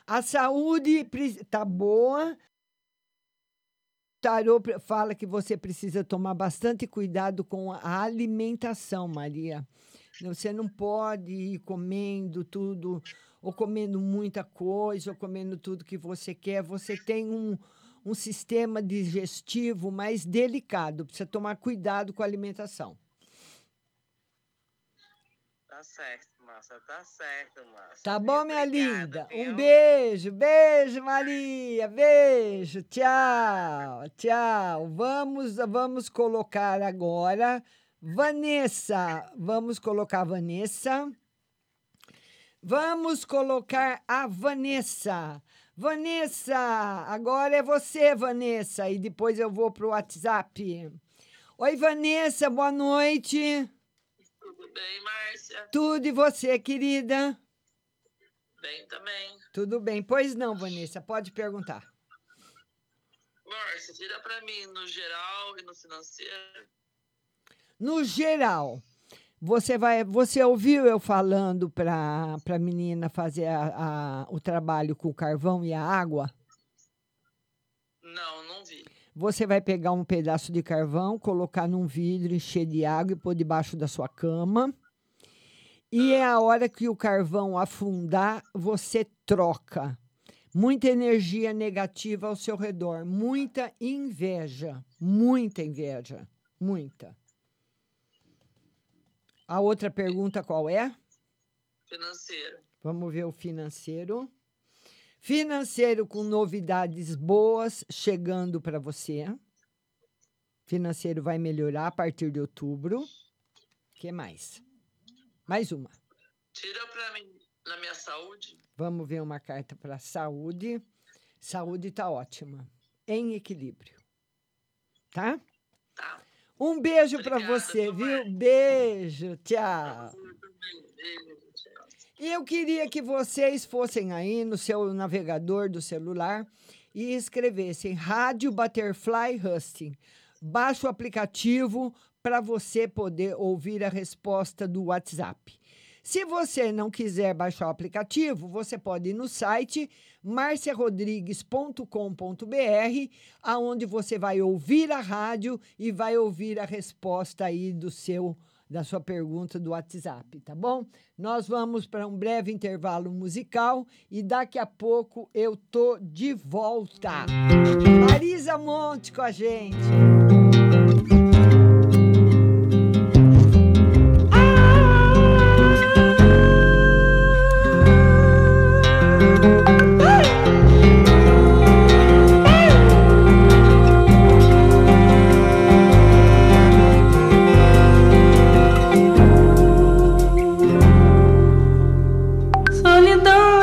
A saúde pre- tá boa. O tarô fala que você precisa tomar bastante cuidado com a alimentação, Maria. Você não pode ir comendo tudo, ou comendo muita coisa, ou comendo tudo que você quer. Você tem um, um sistema digestivo mais delicado. Precisa tomar cuidado com a alimentação.
Tá certo, Márcia, tá certo, Márcia.
Tá bom, minha linda? Um beijo, beijo, Maria, beijo, tchau, tchau. Vamos, vamos colocar agora Vanessa. Vamos colocar a Vanessa. Vamos colocar a Vanessa. Vanessa, agora é você, Vanessa, e depois eu vou pro WhatsApp. Oi, Vanessa, boa noite.
Tudo bem, Márcia?
Tudo e você, querida?
Bem também.
Tudo bem. Pois não, Vanessa, pode perguntar.
Márcia, tira pra mim no geral e no financeiro.
No geral, você vai, você ouviu eu falando para a menina fazer a- a- o trabalho com o carvão e a água?
Não, não vi.
Você vai pegar um pedaço de carvão, colocar num vidro, encher de água e pôr debaixo da sua cama. E é a hora que o carvão afundar, você troca. Muita energia negativa ao seu redor, muita inveja, muita inveja, muita. A outra pergunta qual é?
Financeiro.
Vamos ver o financeiro. Financeiro com novidades boas chegando para você. Financeiro vai melhorar a partir de outubro. O que mais? Mais uma.
Tira pra mim na minha saúde.
Vamos ver uma carta para saúde. Saúde está ótima. Em equilíbrio. Tá? Um beijo para você, viu? Beijo, tchau. Eu queria que vocês fossem aí no seu navegador do celular e escrevessem Rádio Butterfly Husting. Baixe o aplicativo para você poder ouvir a resposta do WhatsApp. Se você não quiser baixar o aplicativo, você pode ir no site marciarodrigues.com.br, aonde você vai ouvir a rádio e vai ouvir a resposta aí do seu da sua pergunta do WhatsApp, tá bom? Nós vamos para um breve intervalo musical e daqui a pouco eu tô de volta. Marisa Monte com a gente.
solidão.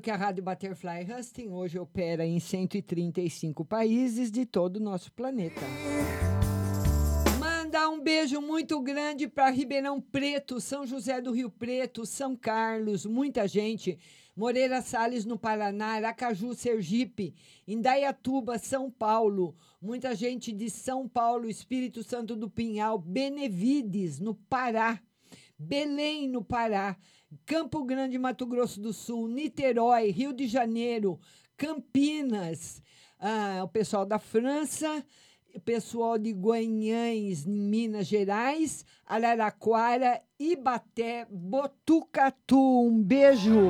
Lembrando que a Rádio Butterfly Husting hoje opera em 135 países de todo o nosso planeta. Mandar um beijo muito grande para Ribeirão Preto, São José do Rio Preto, São Carlos, muita gente. Moreira Salles no Paraná, Aracaju, Sergipe, Indaiatuba, São Paulo, muita gente de São Paulo, Espírito Santo do Pinhal, Benevides, no Pará. Belém, no Pará, Campo Grande, Mato Grosso do Sul, Niterói, Rio de Janeiro, Campinas, ah, o pessoal da França, o pessoal de Guanhães, Minas Gerais, Araraquara, Ibaté, Botucatu. Um beijo!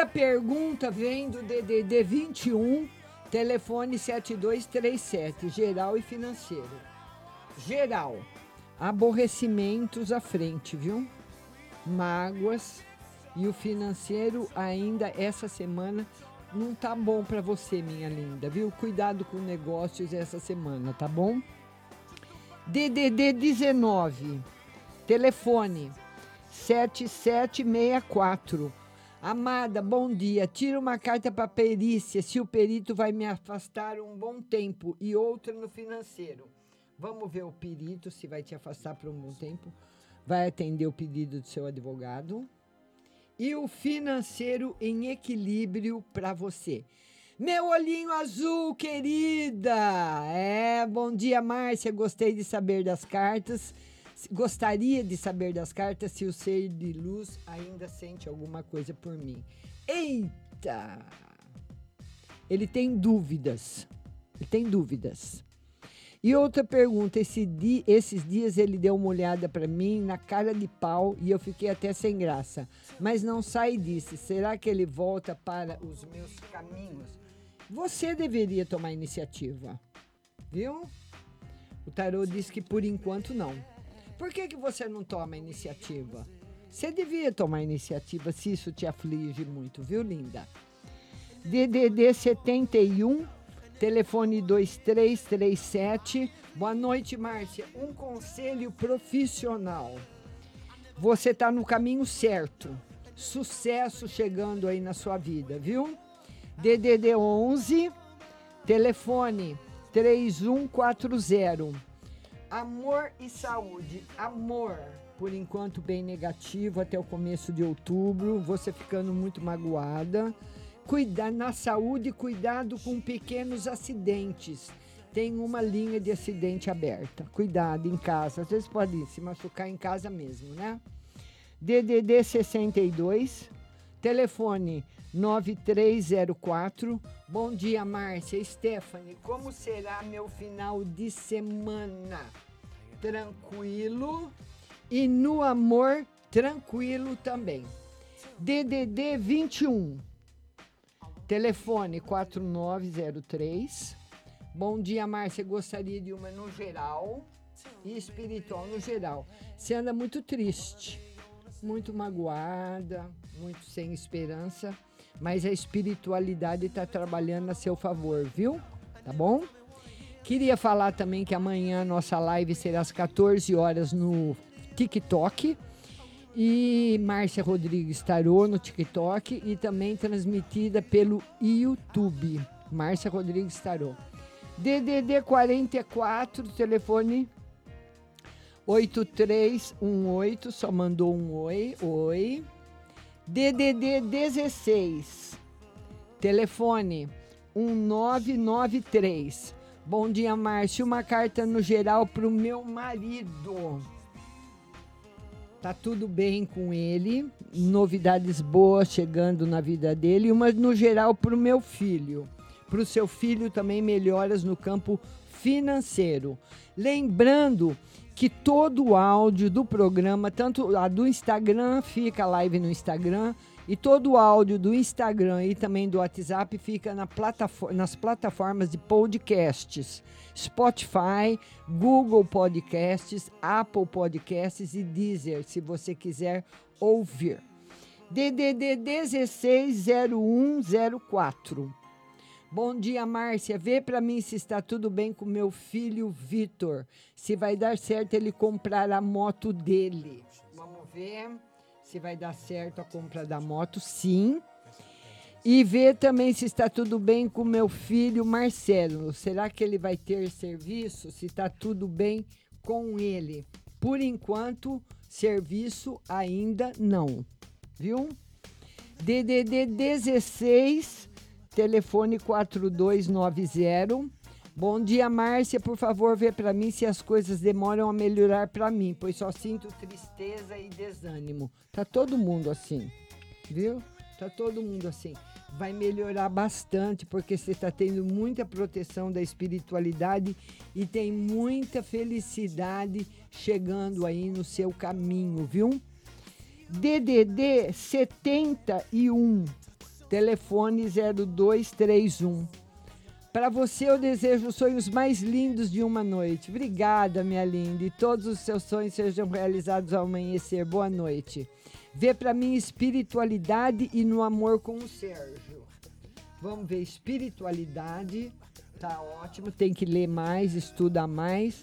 Primeira pergunta vem do DDD 21, telefone 7237, geral e financeiro. Geral, aborrecimentos à frente, viu? Mágoas e o financeiro ainda essa semana não tá bom para você, minha linda, viu? Cuidado com negócios essa semana, tá bom? DDD 19, telefone 7764. Amada, bom dia. Tira uma carta para perícia se o perito vai me afastar um bom tempo e outra no financeiro. Vamos ver o perito se vai te afastar por um bom tempo. Vai atender o pedido do seu advogado. E o financeiro em equilíbrio para você. Meu olhinho azul, querida! É, bom dia, Márcia. Gostei de saber das cartas. Gostaria de saber das cartas se o ser de luz ainda sente alguma coisa por mim. Eita! Ele tem dúvidas. Ele tem dúvidas. E outra pergunta: esse esses dias ele deu uma olhada para mim na cara de pau e eu fiquei até sem graça. Mas não sai disso. Será que ele volta para os meus caminhos? Você deveria tomar iniciativa, viu? O tarô diz que por enquanto não. Por que, que você não toma iniciativa? Você devia tomar iniciativa se isso te aflige muito, viu, linda? DDD 71, telefone 2337. Boa noite, Márcia. Um conselho profissional. Você está no caminho certo. Sucesso chegando aí na sua vida, viu? DDD 11, telefone 3140. Amor e saúde. Amor, por enquanto, bem negativo até o começo de outubro. Você ficando muito magoada. Cuidar na saúde, cuidado com pequenos acidentes. Tem uma linha de acidente aberta. Cuidado em casa. Às vezes pode se machucar em casa mesmo, né? DDD 62, telefone 9304. Bom dia, Márcia. Stephanie, como será meu final de semana? Tranquilo e no amor, tranquilo também. DDD 21, telefone 4903. Bom dia, Márcia. Gostaria de uma no geral e espiritual no geral. Você anda muito triste, muito magoada, muito sem esperança, mas a espiritualidade está trabalhando a seu favor, viu? Tá bom? Queria falar também que amanhã nossa live será às 14 horas no TikTok. E Márcia Rodrigues Tarô no TikTok e também transmitida pelo YouTube. Márcia Rodrigues Tarô. DDD 44, telefone 8318, só mandou um oi, oi. DDD 16, telefone 1993. Bom dia, Márcio. Uma carta no geral para o meu marido. Tá tudo bem com ele, novidades boas chegando na vida dele, uma no geral para o meu filho. Para o seu filho também melhoras no campo financeiro. Lembrando que todo o áudio do programa, tanto a do Instagram, fica live no Instagram, e todo o áudio do Instagram e também do WhatsApp fica na platafo- nas plataformas de podcasts. Spotify, Google Podcasts, Apple Podcasts e Deezer, se você quiser ouvir. DDD 160104. Bom dia, Márcia. Vê para mim se está tudo bem com meu filho Vitor. Se vai dar certo ele comprar a moto dele. Vamos ver se vai dar certo a compra da moto. Sim. E ver também se está tudo bem com meu filho Marcelo. Será que ele vai ter serviço? Se está tudo bem com ele. Por enquanto, serviço ainda não. Viu? DDD 16, telefone 4290. Bom dia, Márcia. Por favor, vê para mim se as coisas demoram a melhorar para mim, pois só sinto tristeza e desânimo. Tá todo mundo assim, viu? Tá todo mundo assim. Vai melhorar bastante porque você está tendo muita proteção da espiritualidade e tem muita felicidade chegando aí no seu caminho, viu? DDD 71, telefone 0231. Para você eu desejo os sonhos mais lindos de uma noite. Obrigada, minha linda, e todos os seus sonhos sejam realizados ao amanhecer. Boa noite. Vê para mim espiritualidade e no amor com o Sérgio. Vamos ver espiritualidade. Tá ótimo, tem que ler mais, estudar mais.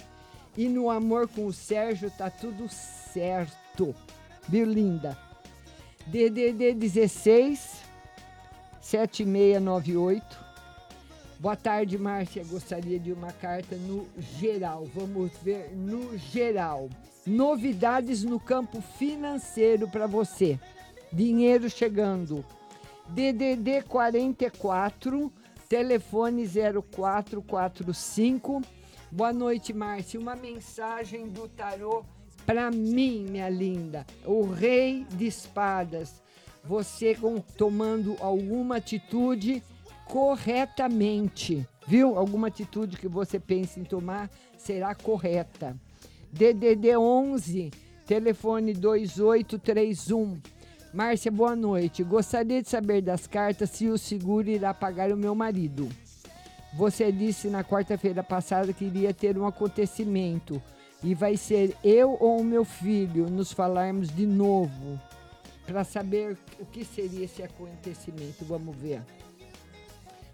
E no amor com o Sérgio tá tudo certo. Viu, linda? DDD 16 7698. Boa tarde, Márcia. Gostaria de uma carta no geral. Vamos ver no geral. Novidades no campo financeiro para você. Dinheiro chegando. DDD 44, telefone 0445. Boa noite, Márcia. Uma mensagem do tarô para mim, minha linda. O Rei de Espadas. Você com- tomando alguma atitude corretamente, viu? Alguma atitude que você pense em tomar será correta. DDD 11, telefone 2831. Márcia, boa noite. Gostaria de saber das cartas se o seguro irá pagar o meu marido. Você disse na quarta-feira passada que iria ter um acontecimento e vai ser eu ou o meu filho nos falarmos de novo para saber o que seria esse acontecimento. Vamos ver.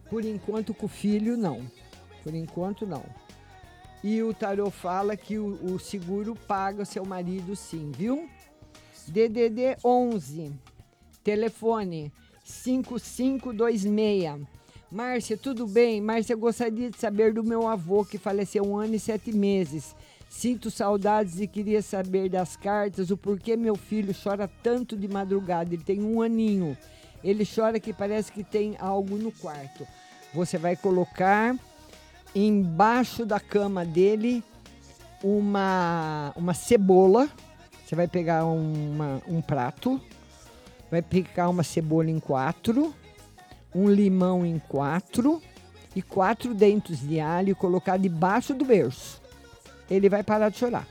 Por enquanto, com o filho, não. Por enquanto, não. E o tarô fala que o, o seguro paga o seu marido, sim, viu? DDD 11, telefone 5526. Márcia, tudo bem? Márcia, gostaria de saber do meu avô que faleceu um ano e sete meses. Sinto saudades e queria saber das cartas o porquê meu filho chora tanto de madrugada. Ele tem um aninho. Ele chora que parece que tem algo no quarto. Você vai colocar embaixo da cama dele uma, uma cebola. Você vai pegar uma- um prato, vai picar uma cebola em quatro, um limão em quatro e quatro dentes de alho e colocar debaixo do berço. Ele vai parar de chorar.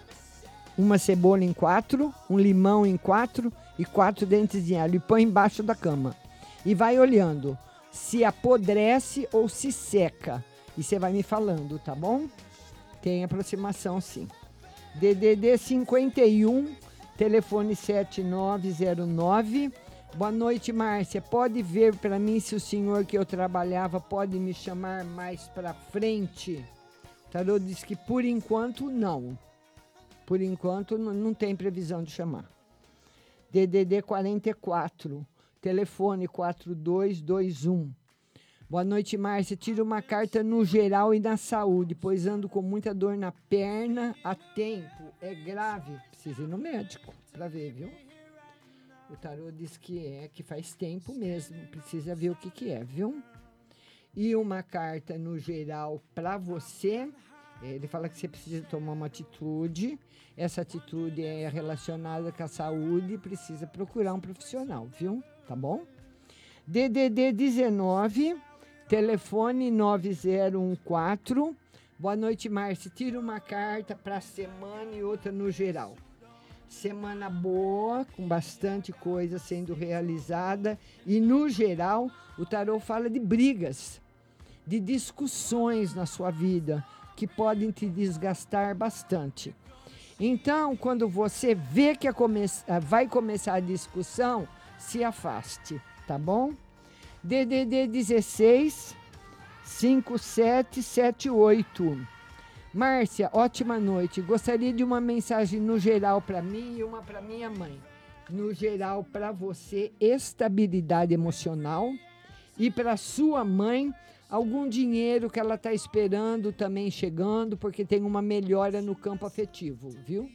Uma cebola em quatro, um limão em quatro e quatro dentes de alho. E põe embaixo da cama. E vai olhando se apodrece ou se seca. E você vai me falando, tá bom? Tem aproximação sim. DDD 51, telefone 7909. Boa noite, Márcia. Pode ver para mim se o senhor que eu trabalhava pode me chamar mais para frente? Tarô diz que por enquanto não. Por enquanto não tem previsão de chamar. DDD 44, telefone 4221. Boa noite, Márcia. Tira uma carta no geral e na saúde, pois ando com muita dor na perna há tempo. É grave. Precisa ir no médico para ver, viu? O tarô diz que é, que faz tempo mesmo. Precisa ver o que, que é, viu? E uma carta no geral para você Ele fala que você precisa tomar uma atitude. Essa atitude é relacionada com a saúde e precisa procurar um profissional, viu? Tá bom? DDD 19, telefone 9014. Boa noite, Márcia. Tira uma carta para a semana e outra no geral. Semana boa, com bastante coisa sendo realizada. E, no geral, o tarô fala de brigas, de discussões na sua vida, que podem te desgastar bastante. Então, quando você vê que come- vai começar a discussão, se afaste, tá bom? DDD 16 5778. Márcia, ótima noite. Gostaria de uma mensagem no geral para mim e uma para minha mãe. No geral, para você, estabilidade emocional. E para sua mãe, algum dinheiro que ela está esperando também chegando, porque tem uma melhora no campo afetivo, viu?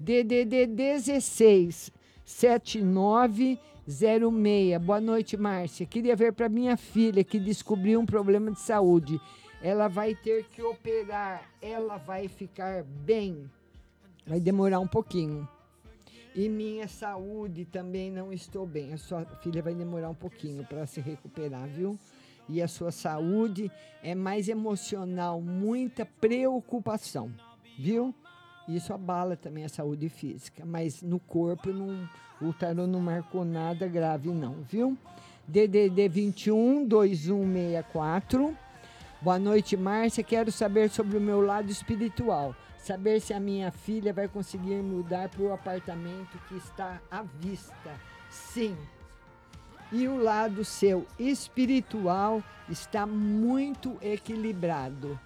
DDD 16 7906. Boa noite, Márcia. Queria ver para minha filha que descobriu um problema de saúde. Ela vai ter que operar. Ela vai ficar bem. Vai demorar um pouquinho. E minha saúde também não estou bem. A sua filha vai demorar um pouquinho para se recuperar, viu? E a sua saúde é mais emocional, muita preocupação, viu? Isso abala também a saúde física, mas no corpo não, o tarô não marcou nada grave não, viu? DDD 21 2164. Boa noite, Márcia. Quero saber sobre o meu lado espiritual. Saber se a minha filha vai conseguir mudar para o apartamento que está à vista. Sim. E o lado seu espiritual está muito equilibrado.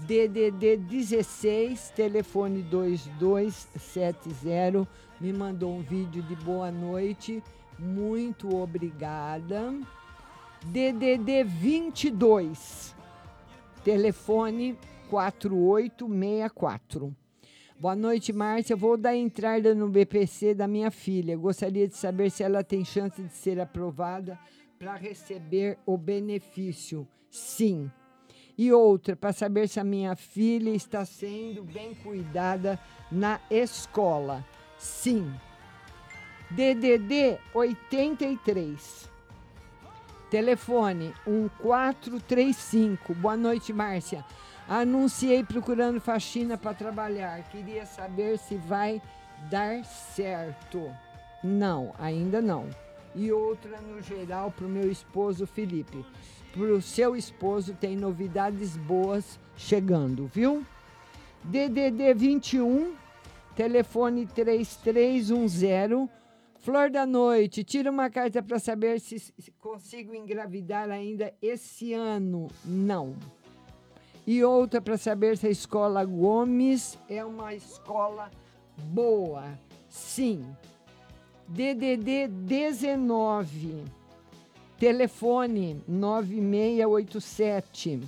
DDD 16, telefone 2270, me mandou um vídeo de boa noite. Muito obrigada. DDD 22, telefone 4864. Boa noite, Márcia. Vou dar entrada no BPC da minha filha. Gostaria de saber se ela tem chance de ser aprovada para receber o benefício. Sim. E outra, para saber se a minha filha está sendo bem cuidada na escola. Sim. DDD 83. Telefone 1435. Boa noite, Márcia. Anunciei procurando faxina para trabalhar. Queria saber se vai dar certo. Não, ainda não. E outra no geral para o meu esposo Felipe. Para o seu esposo tem novidades boas chegando, viu? DDD 21, telefone 3310. Flor da noite, tira uma carta para saber se consigo engravidar ainda esse ano. Não. E outra para saber se a escola Gomes é uma escola boa. Sim. DDD 19. Telefone 9687.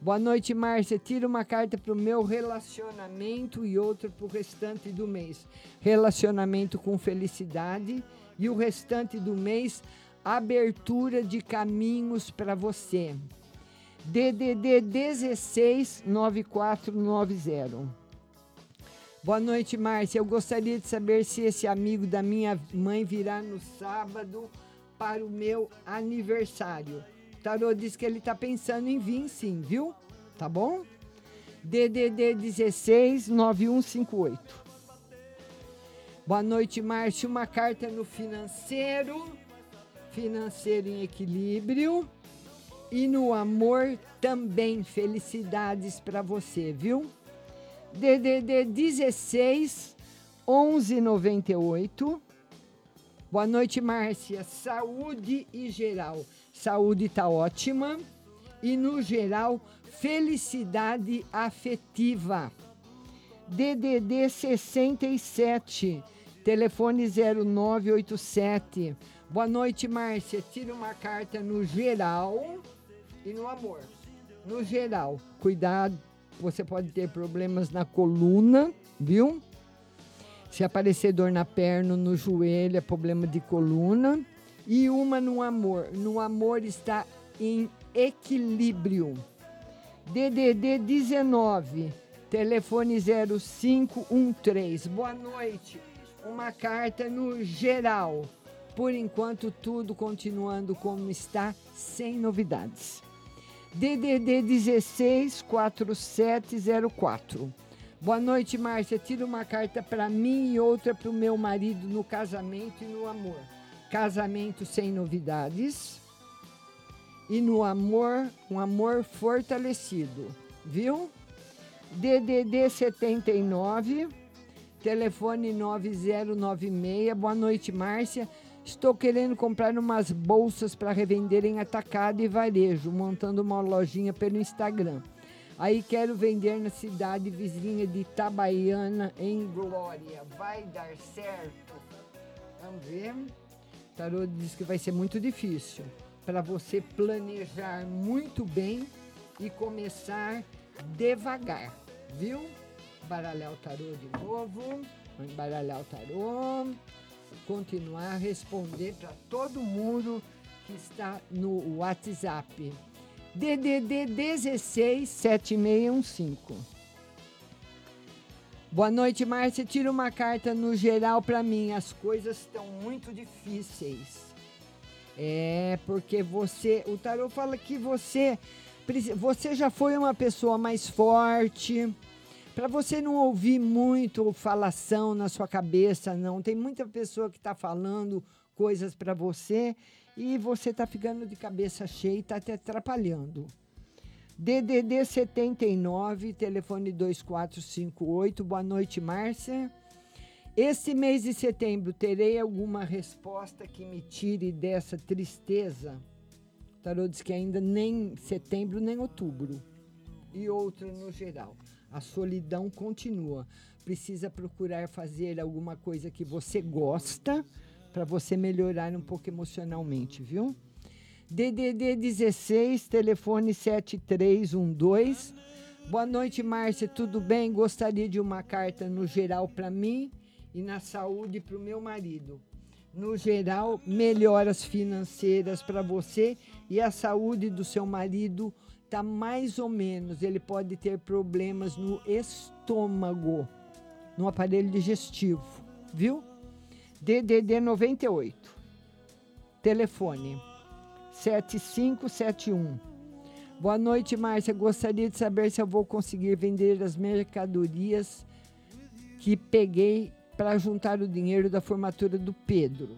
Boa noite, Márcia. Tira uma carta para o meu relacionamento e outra para o restante do mês. Relacionamento com felicidade e o restante do mês, abertura de caminhos para você. DDD 16 9490. Boa noite, Márcia. Eu gostaria de saber se esse amigo da minha mãe virá no sábado para o meu aniversário. Tarô diz que ele está pensando em vir sim, viu? Tá bom? DDD 16 9158. Boa noite, Márcia. Uma carta no financeiro. Financeiro em equilíbrio. E no amor também. Felicidades para você, viu? DDD 16 1198. Boa noite, Márcia. Saúde e geral. Saúde tá ótima. E no geral, felicidade afetiva. DDD 67, telefone 0987. Boa noite, Márcia. Tira uma carta no geral e no amor. No geral, cuidado, você pode ter problemas na coluna, viu? Se aparecer dor na perna, no joelho, é problema de coluna. E uma no amor. No amor está em equilíbrio. DDD 19, telefone 0513. Boa noite. Uma carta no geral. Por enquanto, tudo continuando como está, sem novidades. DDD 16 4704. Boa noite, Márcia. Tira uma carta para mim e outra para o meu marido no casamento e no amor. Casamento sem novidades. E no amor, um amor fortalecido. Viu? DDD 79, telefone 9096. Boa noite, Márcia. Estou querendo comprar umas bolsas para revender em atacado e varejo, montando uma lojinha pelo Instagram. Aí quero vender na cidade vizinha de Itabaiana, em Glória. Vai dar certo? Vamos ver. O tarô diz que vai ser muito difícil para você planejar muito bem e começar devagar, viu? Baralhar o tarô de novo. Vamos embaralhar o tarô. Continuar a responder para todo mundo que está no WhatsApp. DDD 16 7615. Boa noite, Márcia. Tira uma carta no geral para mim. As coisas estão muito difíceis. É, porque você. O tarô fala que você. Você já foi uma pessoa mais forte. Para você não ouvir muito falação na sua cabeça, não. Tem muita pessoa que está falando coisas para você e você está ficando de cabeça cheia e está te atrapalhando. DDD 79, telefone 2458. Boa noite, Márcia. Esse mês de setembro terei alguma resposta que me tire dessa tristeza? O tarô diz que ainda nem setembro nem outubro. E outra no geral. A solidão continua. Precisa procurar fazer alguma coisa que você gosta para você melhorar um pouco emocionalmente, viu? DDD 16, telefone 7312. Boa noite, Márcia. Tudo bem? Gostaria de uma carta no geral para mim e na saúde para o meu marido. No geral, melhoras financeiras para você e a saúde do seu marido tá mais ou menos. Ele pode ter problemas no estômago, no aparelho digestivo, viu? DDD 98. Telefone 7571. Boa noite, Márcia. Gostaria de saber se eu vou conseguir vender as mercadorias que peguei para juntar o dinheiro da formatura do Pedro.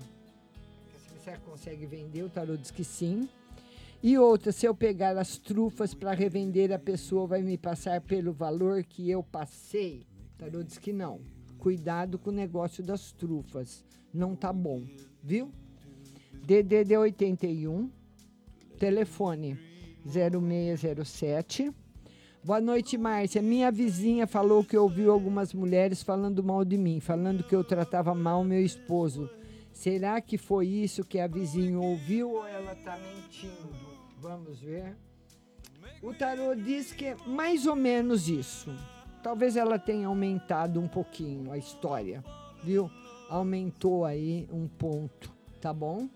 Se você consegue vender, o tarô diz que sim. E outra, se eu pegar as trufas para revender, a pessoa vai me passar pelo valor que eu passei? Tarô diz que não. Cuidado com o negócio das trufas. Não tá bom, viu? DDD 81, telefone 0607. Boa noite, Márcia. Minha vizinha falou que ouviu algumas mulheres falando mal de mim, falando que eu tratava mal meu esposo. Será que foi isso que a vizinha ouviu ou ela tá mentindo? Vamos ver. O tarô diz que é mais ou menos isso. Talvez ela tenha aumentado um pouquinho a história, viu? Aumentou aí um ponto, tá bom?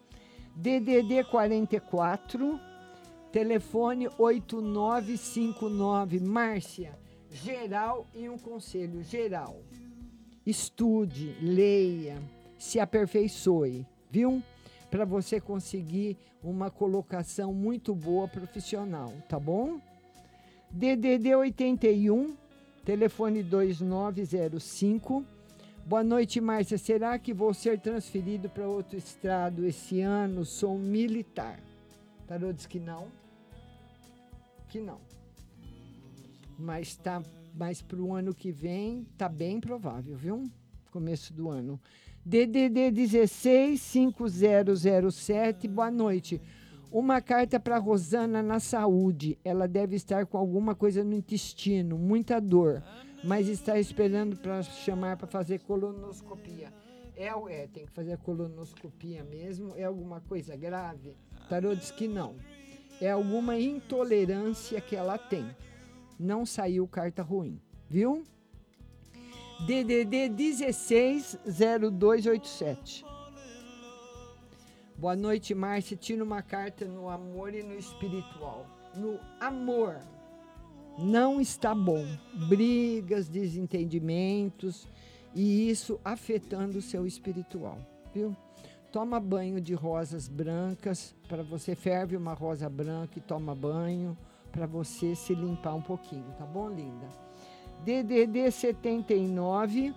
DDD 44, telefone 8959. Márcia, geral e um conselho geral. Estude, leia, se aperfeiçoe, viu? Para você conseguir uma colocação muito boa profissional, tá bom? DDD 81, telefone 2905. Boa noite, Márcia. Será que vou ser transferido para outro estado esse ano? Sou militar. Tarô diz que não. Que não. Mas tá, mas para o ano que vem tá bem provável, viu? Começo do ano. DDD 16 5007. Boa noite. Uma carta para Rosana na saúde. Ela deve estar com alguma coisa no intestino, muita dor, mas está esperando para chamar para fazer colonoscopia. É, é, tem que fazer a colonoscopia mesmo? É alguma coisa grave? Tarô diz que não. É alguma intolerância que ela tem. Não saiu carta ruim, viu? DDD 160287. Boa noite, Márcia. Tira uma carta no amor e no espiritual. No amor. não está bom. Brigas, desentendimentos e isso afetando o seu espiritual, viu? Toma banho de rosas brancas, para você ferve uma rosa branca e toma banho para você se limpar um pouquinho, tá bom, linda? DDD 79,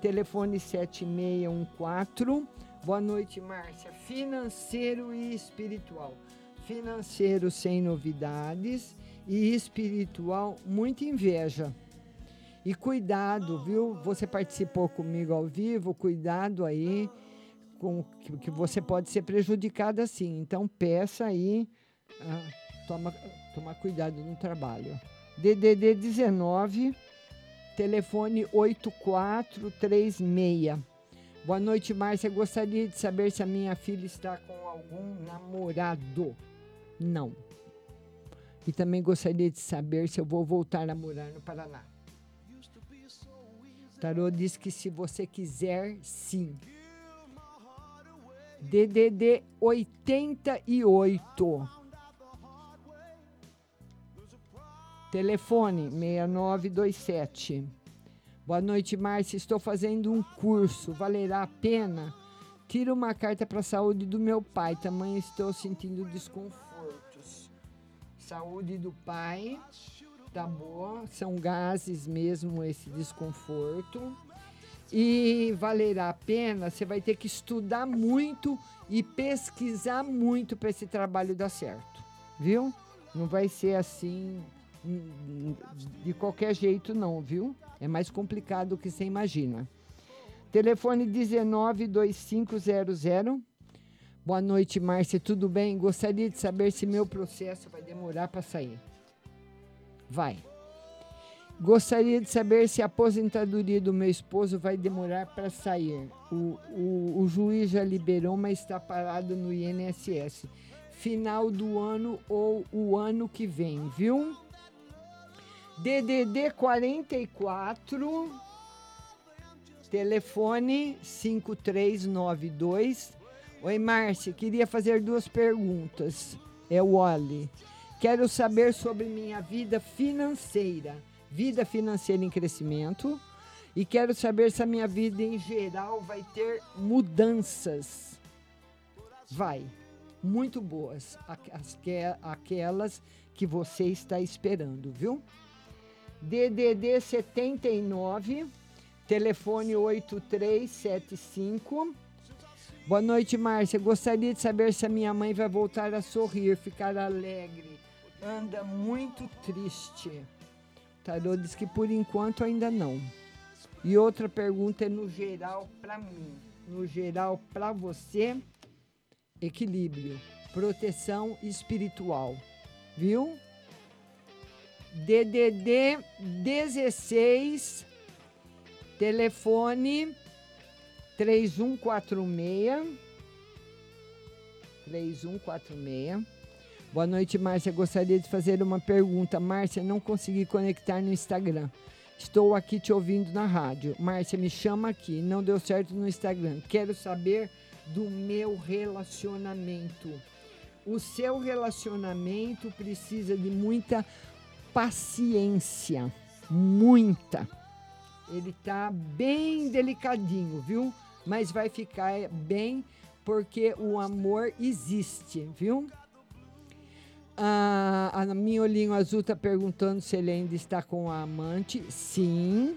telefone 7614. Boa noite, Márcia. Financeiro e espiritual. Financeiro sem novidades e espiritual muita inveja. E cuidado, viu? Você participou comigo ao vivo, cuidado aí com que, você pode ser prejudicada assim. Então peça aí, ah, toma, toma cuidado no trabalho. DDD 19 telefone 8436. Boa noite, Márcia. Gostaria de saber se a minha filha está com algum namorado. Não. E também gostaria de saber se eu vou voltar a morar no Paraná. Tarô diz que se você quiser, sim. DDD 88. Telefone 6927. Boa noite, Márcia. Estou fazendo um curso. Valerá a pena? Tira uma carta para a saúde do meu pai. Tamanho estou sentindo desconfortos. Saúde do pai. Tá boa. São gases mesmo esse desconforto. E valerá a pena, você vai ter que estudar muito e pesquisar muito para esse trabalho dar certo, viu? Não vai ser assim de qualquer jeito, não, viu? É mais complicado do que você imagina. Telefone 192500. Boa noite, Márcia. Tudo bem? Gostaria de saber se meu processo vai demorar para sair. Vai. Gostaria de saber se a aposentadoria do meu esposo vai demorar para sair. O, o, o juiz já liberou, mas está parado no INSS. Final do ano ou o ano que vem, viu? DDD 44, telefone 5392. Oi, Márcia, queria fazer duas perguntas. É o Oli. Quero saber sobre minha vida financeira vida financeira em crescimento e quero saber se a minha vida em geral vai ter mudanças. Vai, muito boas, aqu- que- aquelas que você está esperando, viu? DDD 79, telefone 8375. Boa noite, Márcia. Gostaria de saber se a minha mãe vai voltar a sorrir, ficar alegre. Anda muito triste. Tarô diz que por enquanto ainda não. E outra pergunta é no geral para mim. No geral para você, equilíbrio, proteção espiritual. Viu? DDD 16 telefone 3146 3146 Boa noite, Márcia. Gostaria de fazer uma pergunta. Márcia, não consegui conectar no Instagram. Estou aqui te ouvindo na rádio. Márcia, me chama aqui. Não deu certo no Instagram. Quero saber do meu relacionamento. O seu relacionamento precisa de muita paciência. Muita. Ele tá bem delicadinho, viu? Mas vai ficar bem porque o amor existe, viu? Ah, a minha olhinho azul está perguntando se ele ainda está com a amante. Sim.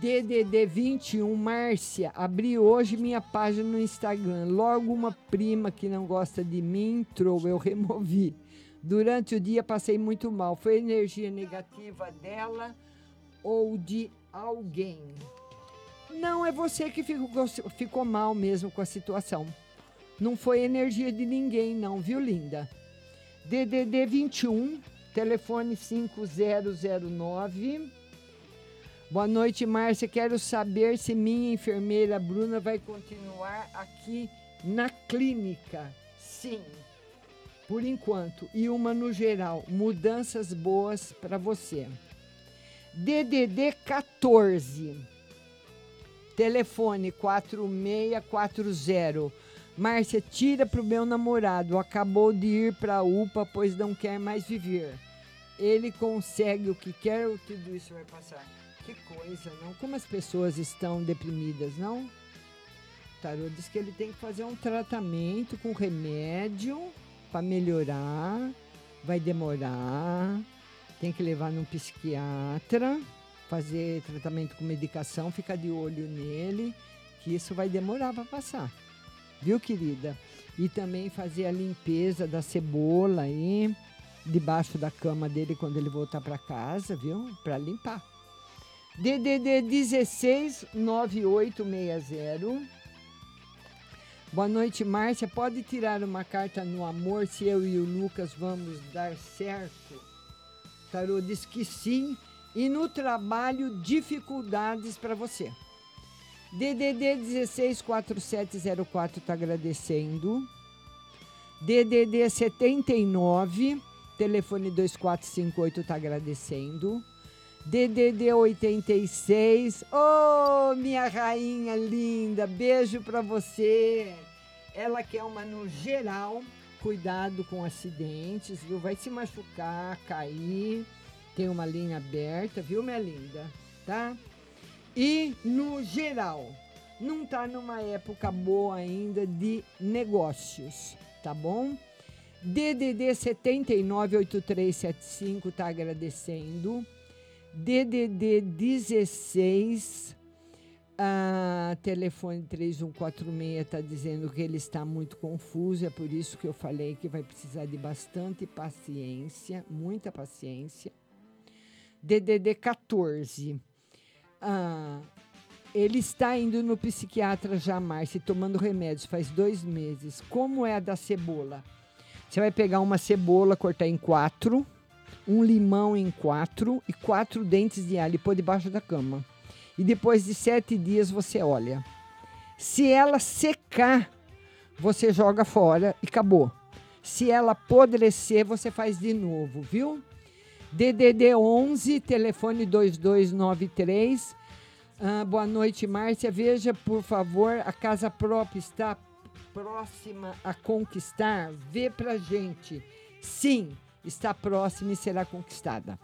DDD 21, Márcia, abri hoje minha página no Instagram. Logo uma prima que não gosta de mim entrou, eu removi. Durante o dia passei muito mal. Foi energia negativa dela ou de alguém? Não, é você que ficou, ficou mal mesmo com a situação. Não foi energia de ninguém, não, viu, linda? DDD 21, telefone 5009. Boa noite, Márcia. Quero saber se minha enfermeira Bruna vai continuar aqui na clínica. Sim, por enquanto. E uma no geral. Mudanças boas para você. DDD 14. Telefone 4640. Márcia, tira pro meu namorado. Acabou de ir pra UPA, pois não quer mais viver. ele consegue o que quer tudo isso vai passar? Que coisa, não? Como as pessoas estão deprimidas, não? O tarô diz que ele tem que fazer um tratamento com remédio para melhorar, vai demorar, tem que levar num psiquiatra, fazer tratamento com medicação, ficar de olho nele, que isso vai demorar para passar. Viu, querida? E também fazer a limpeza da cebola aí, debaixo da cama dele quando ele voltar para casa, viu? Para limpar. DDD 16 9860. Boa noite, Márcia. Pode tirar uma carta no amor se eu e o Lucas vamos dar certo? Tarô diz que sim. E no trabalho, dificuldades para você. DDD 164704 está agradecendo. DDD 79, telefone 2458 está agradecendo. DDD 86, ô minha rainha linda, beijo para você. Ela quer uma no geral, cuidado com acidentes, viu? Vai se machucar, cair. Tem uma linha aberta, viu, minha linda? Tá? E no geral, não tá numa época boa ainda de negócios, tá bom? DDD 798375 tá agradecendo. DDD 16 ah, telefone 3146 está dizendo que ele está muito confuso, é por isso que eu falei que vai precisar de bastante paciência, muita paciência. DDD 14 ah, ele está indo no psiquiatra já, Márcia, tomando remédios faz dois meses. Como é a da cebola? Você vai pegar uma cebola, cortar em quatro, um limão em quatro e quatro dentes de alho e pôr debaixo da cama. E depois de sete dias você olha. Se ela secar, você joga fora e acabou. Se ela apodrecer, você faz de novo, viu? DDD 11, telefone 2293. Ah, boa noite, Márcia. Veja, por favor, a casa própria está próxima a conquistar? Vê pra gente. Sim, está próxima e será conquistada.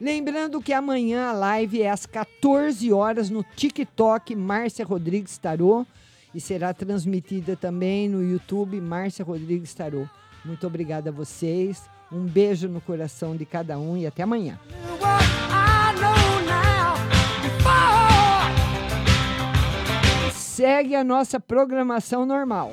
Lembrando que amanhã a live é às 14 horas no TikTok Márcia Rodrigues Tarô e será transmitida também no YouTube Márcia Rodrigues Tarô. Muito obrigada a vocês. Um beijo no coração de cada um e até amanhã. Segue a nossa programação normal.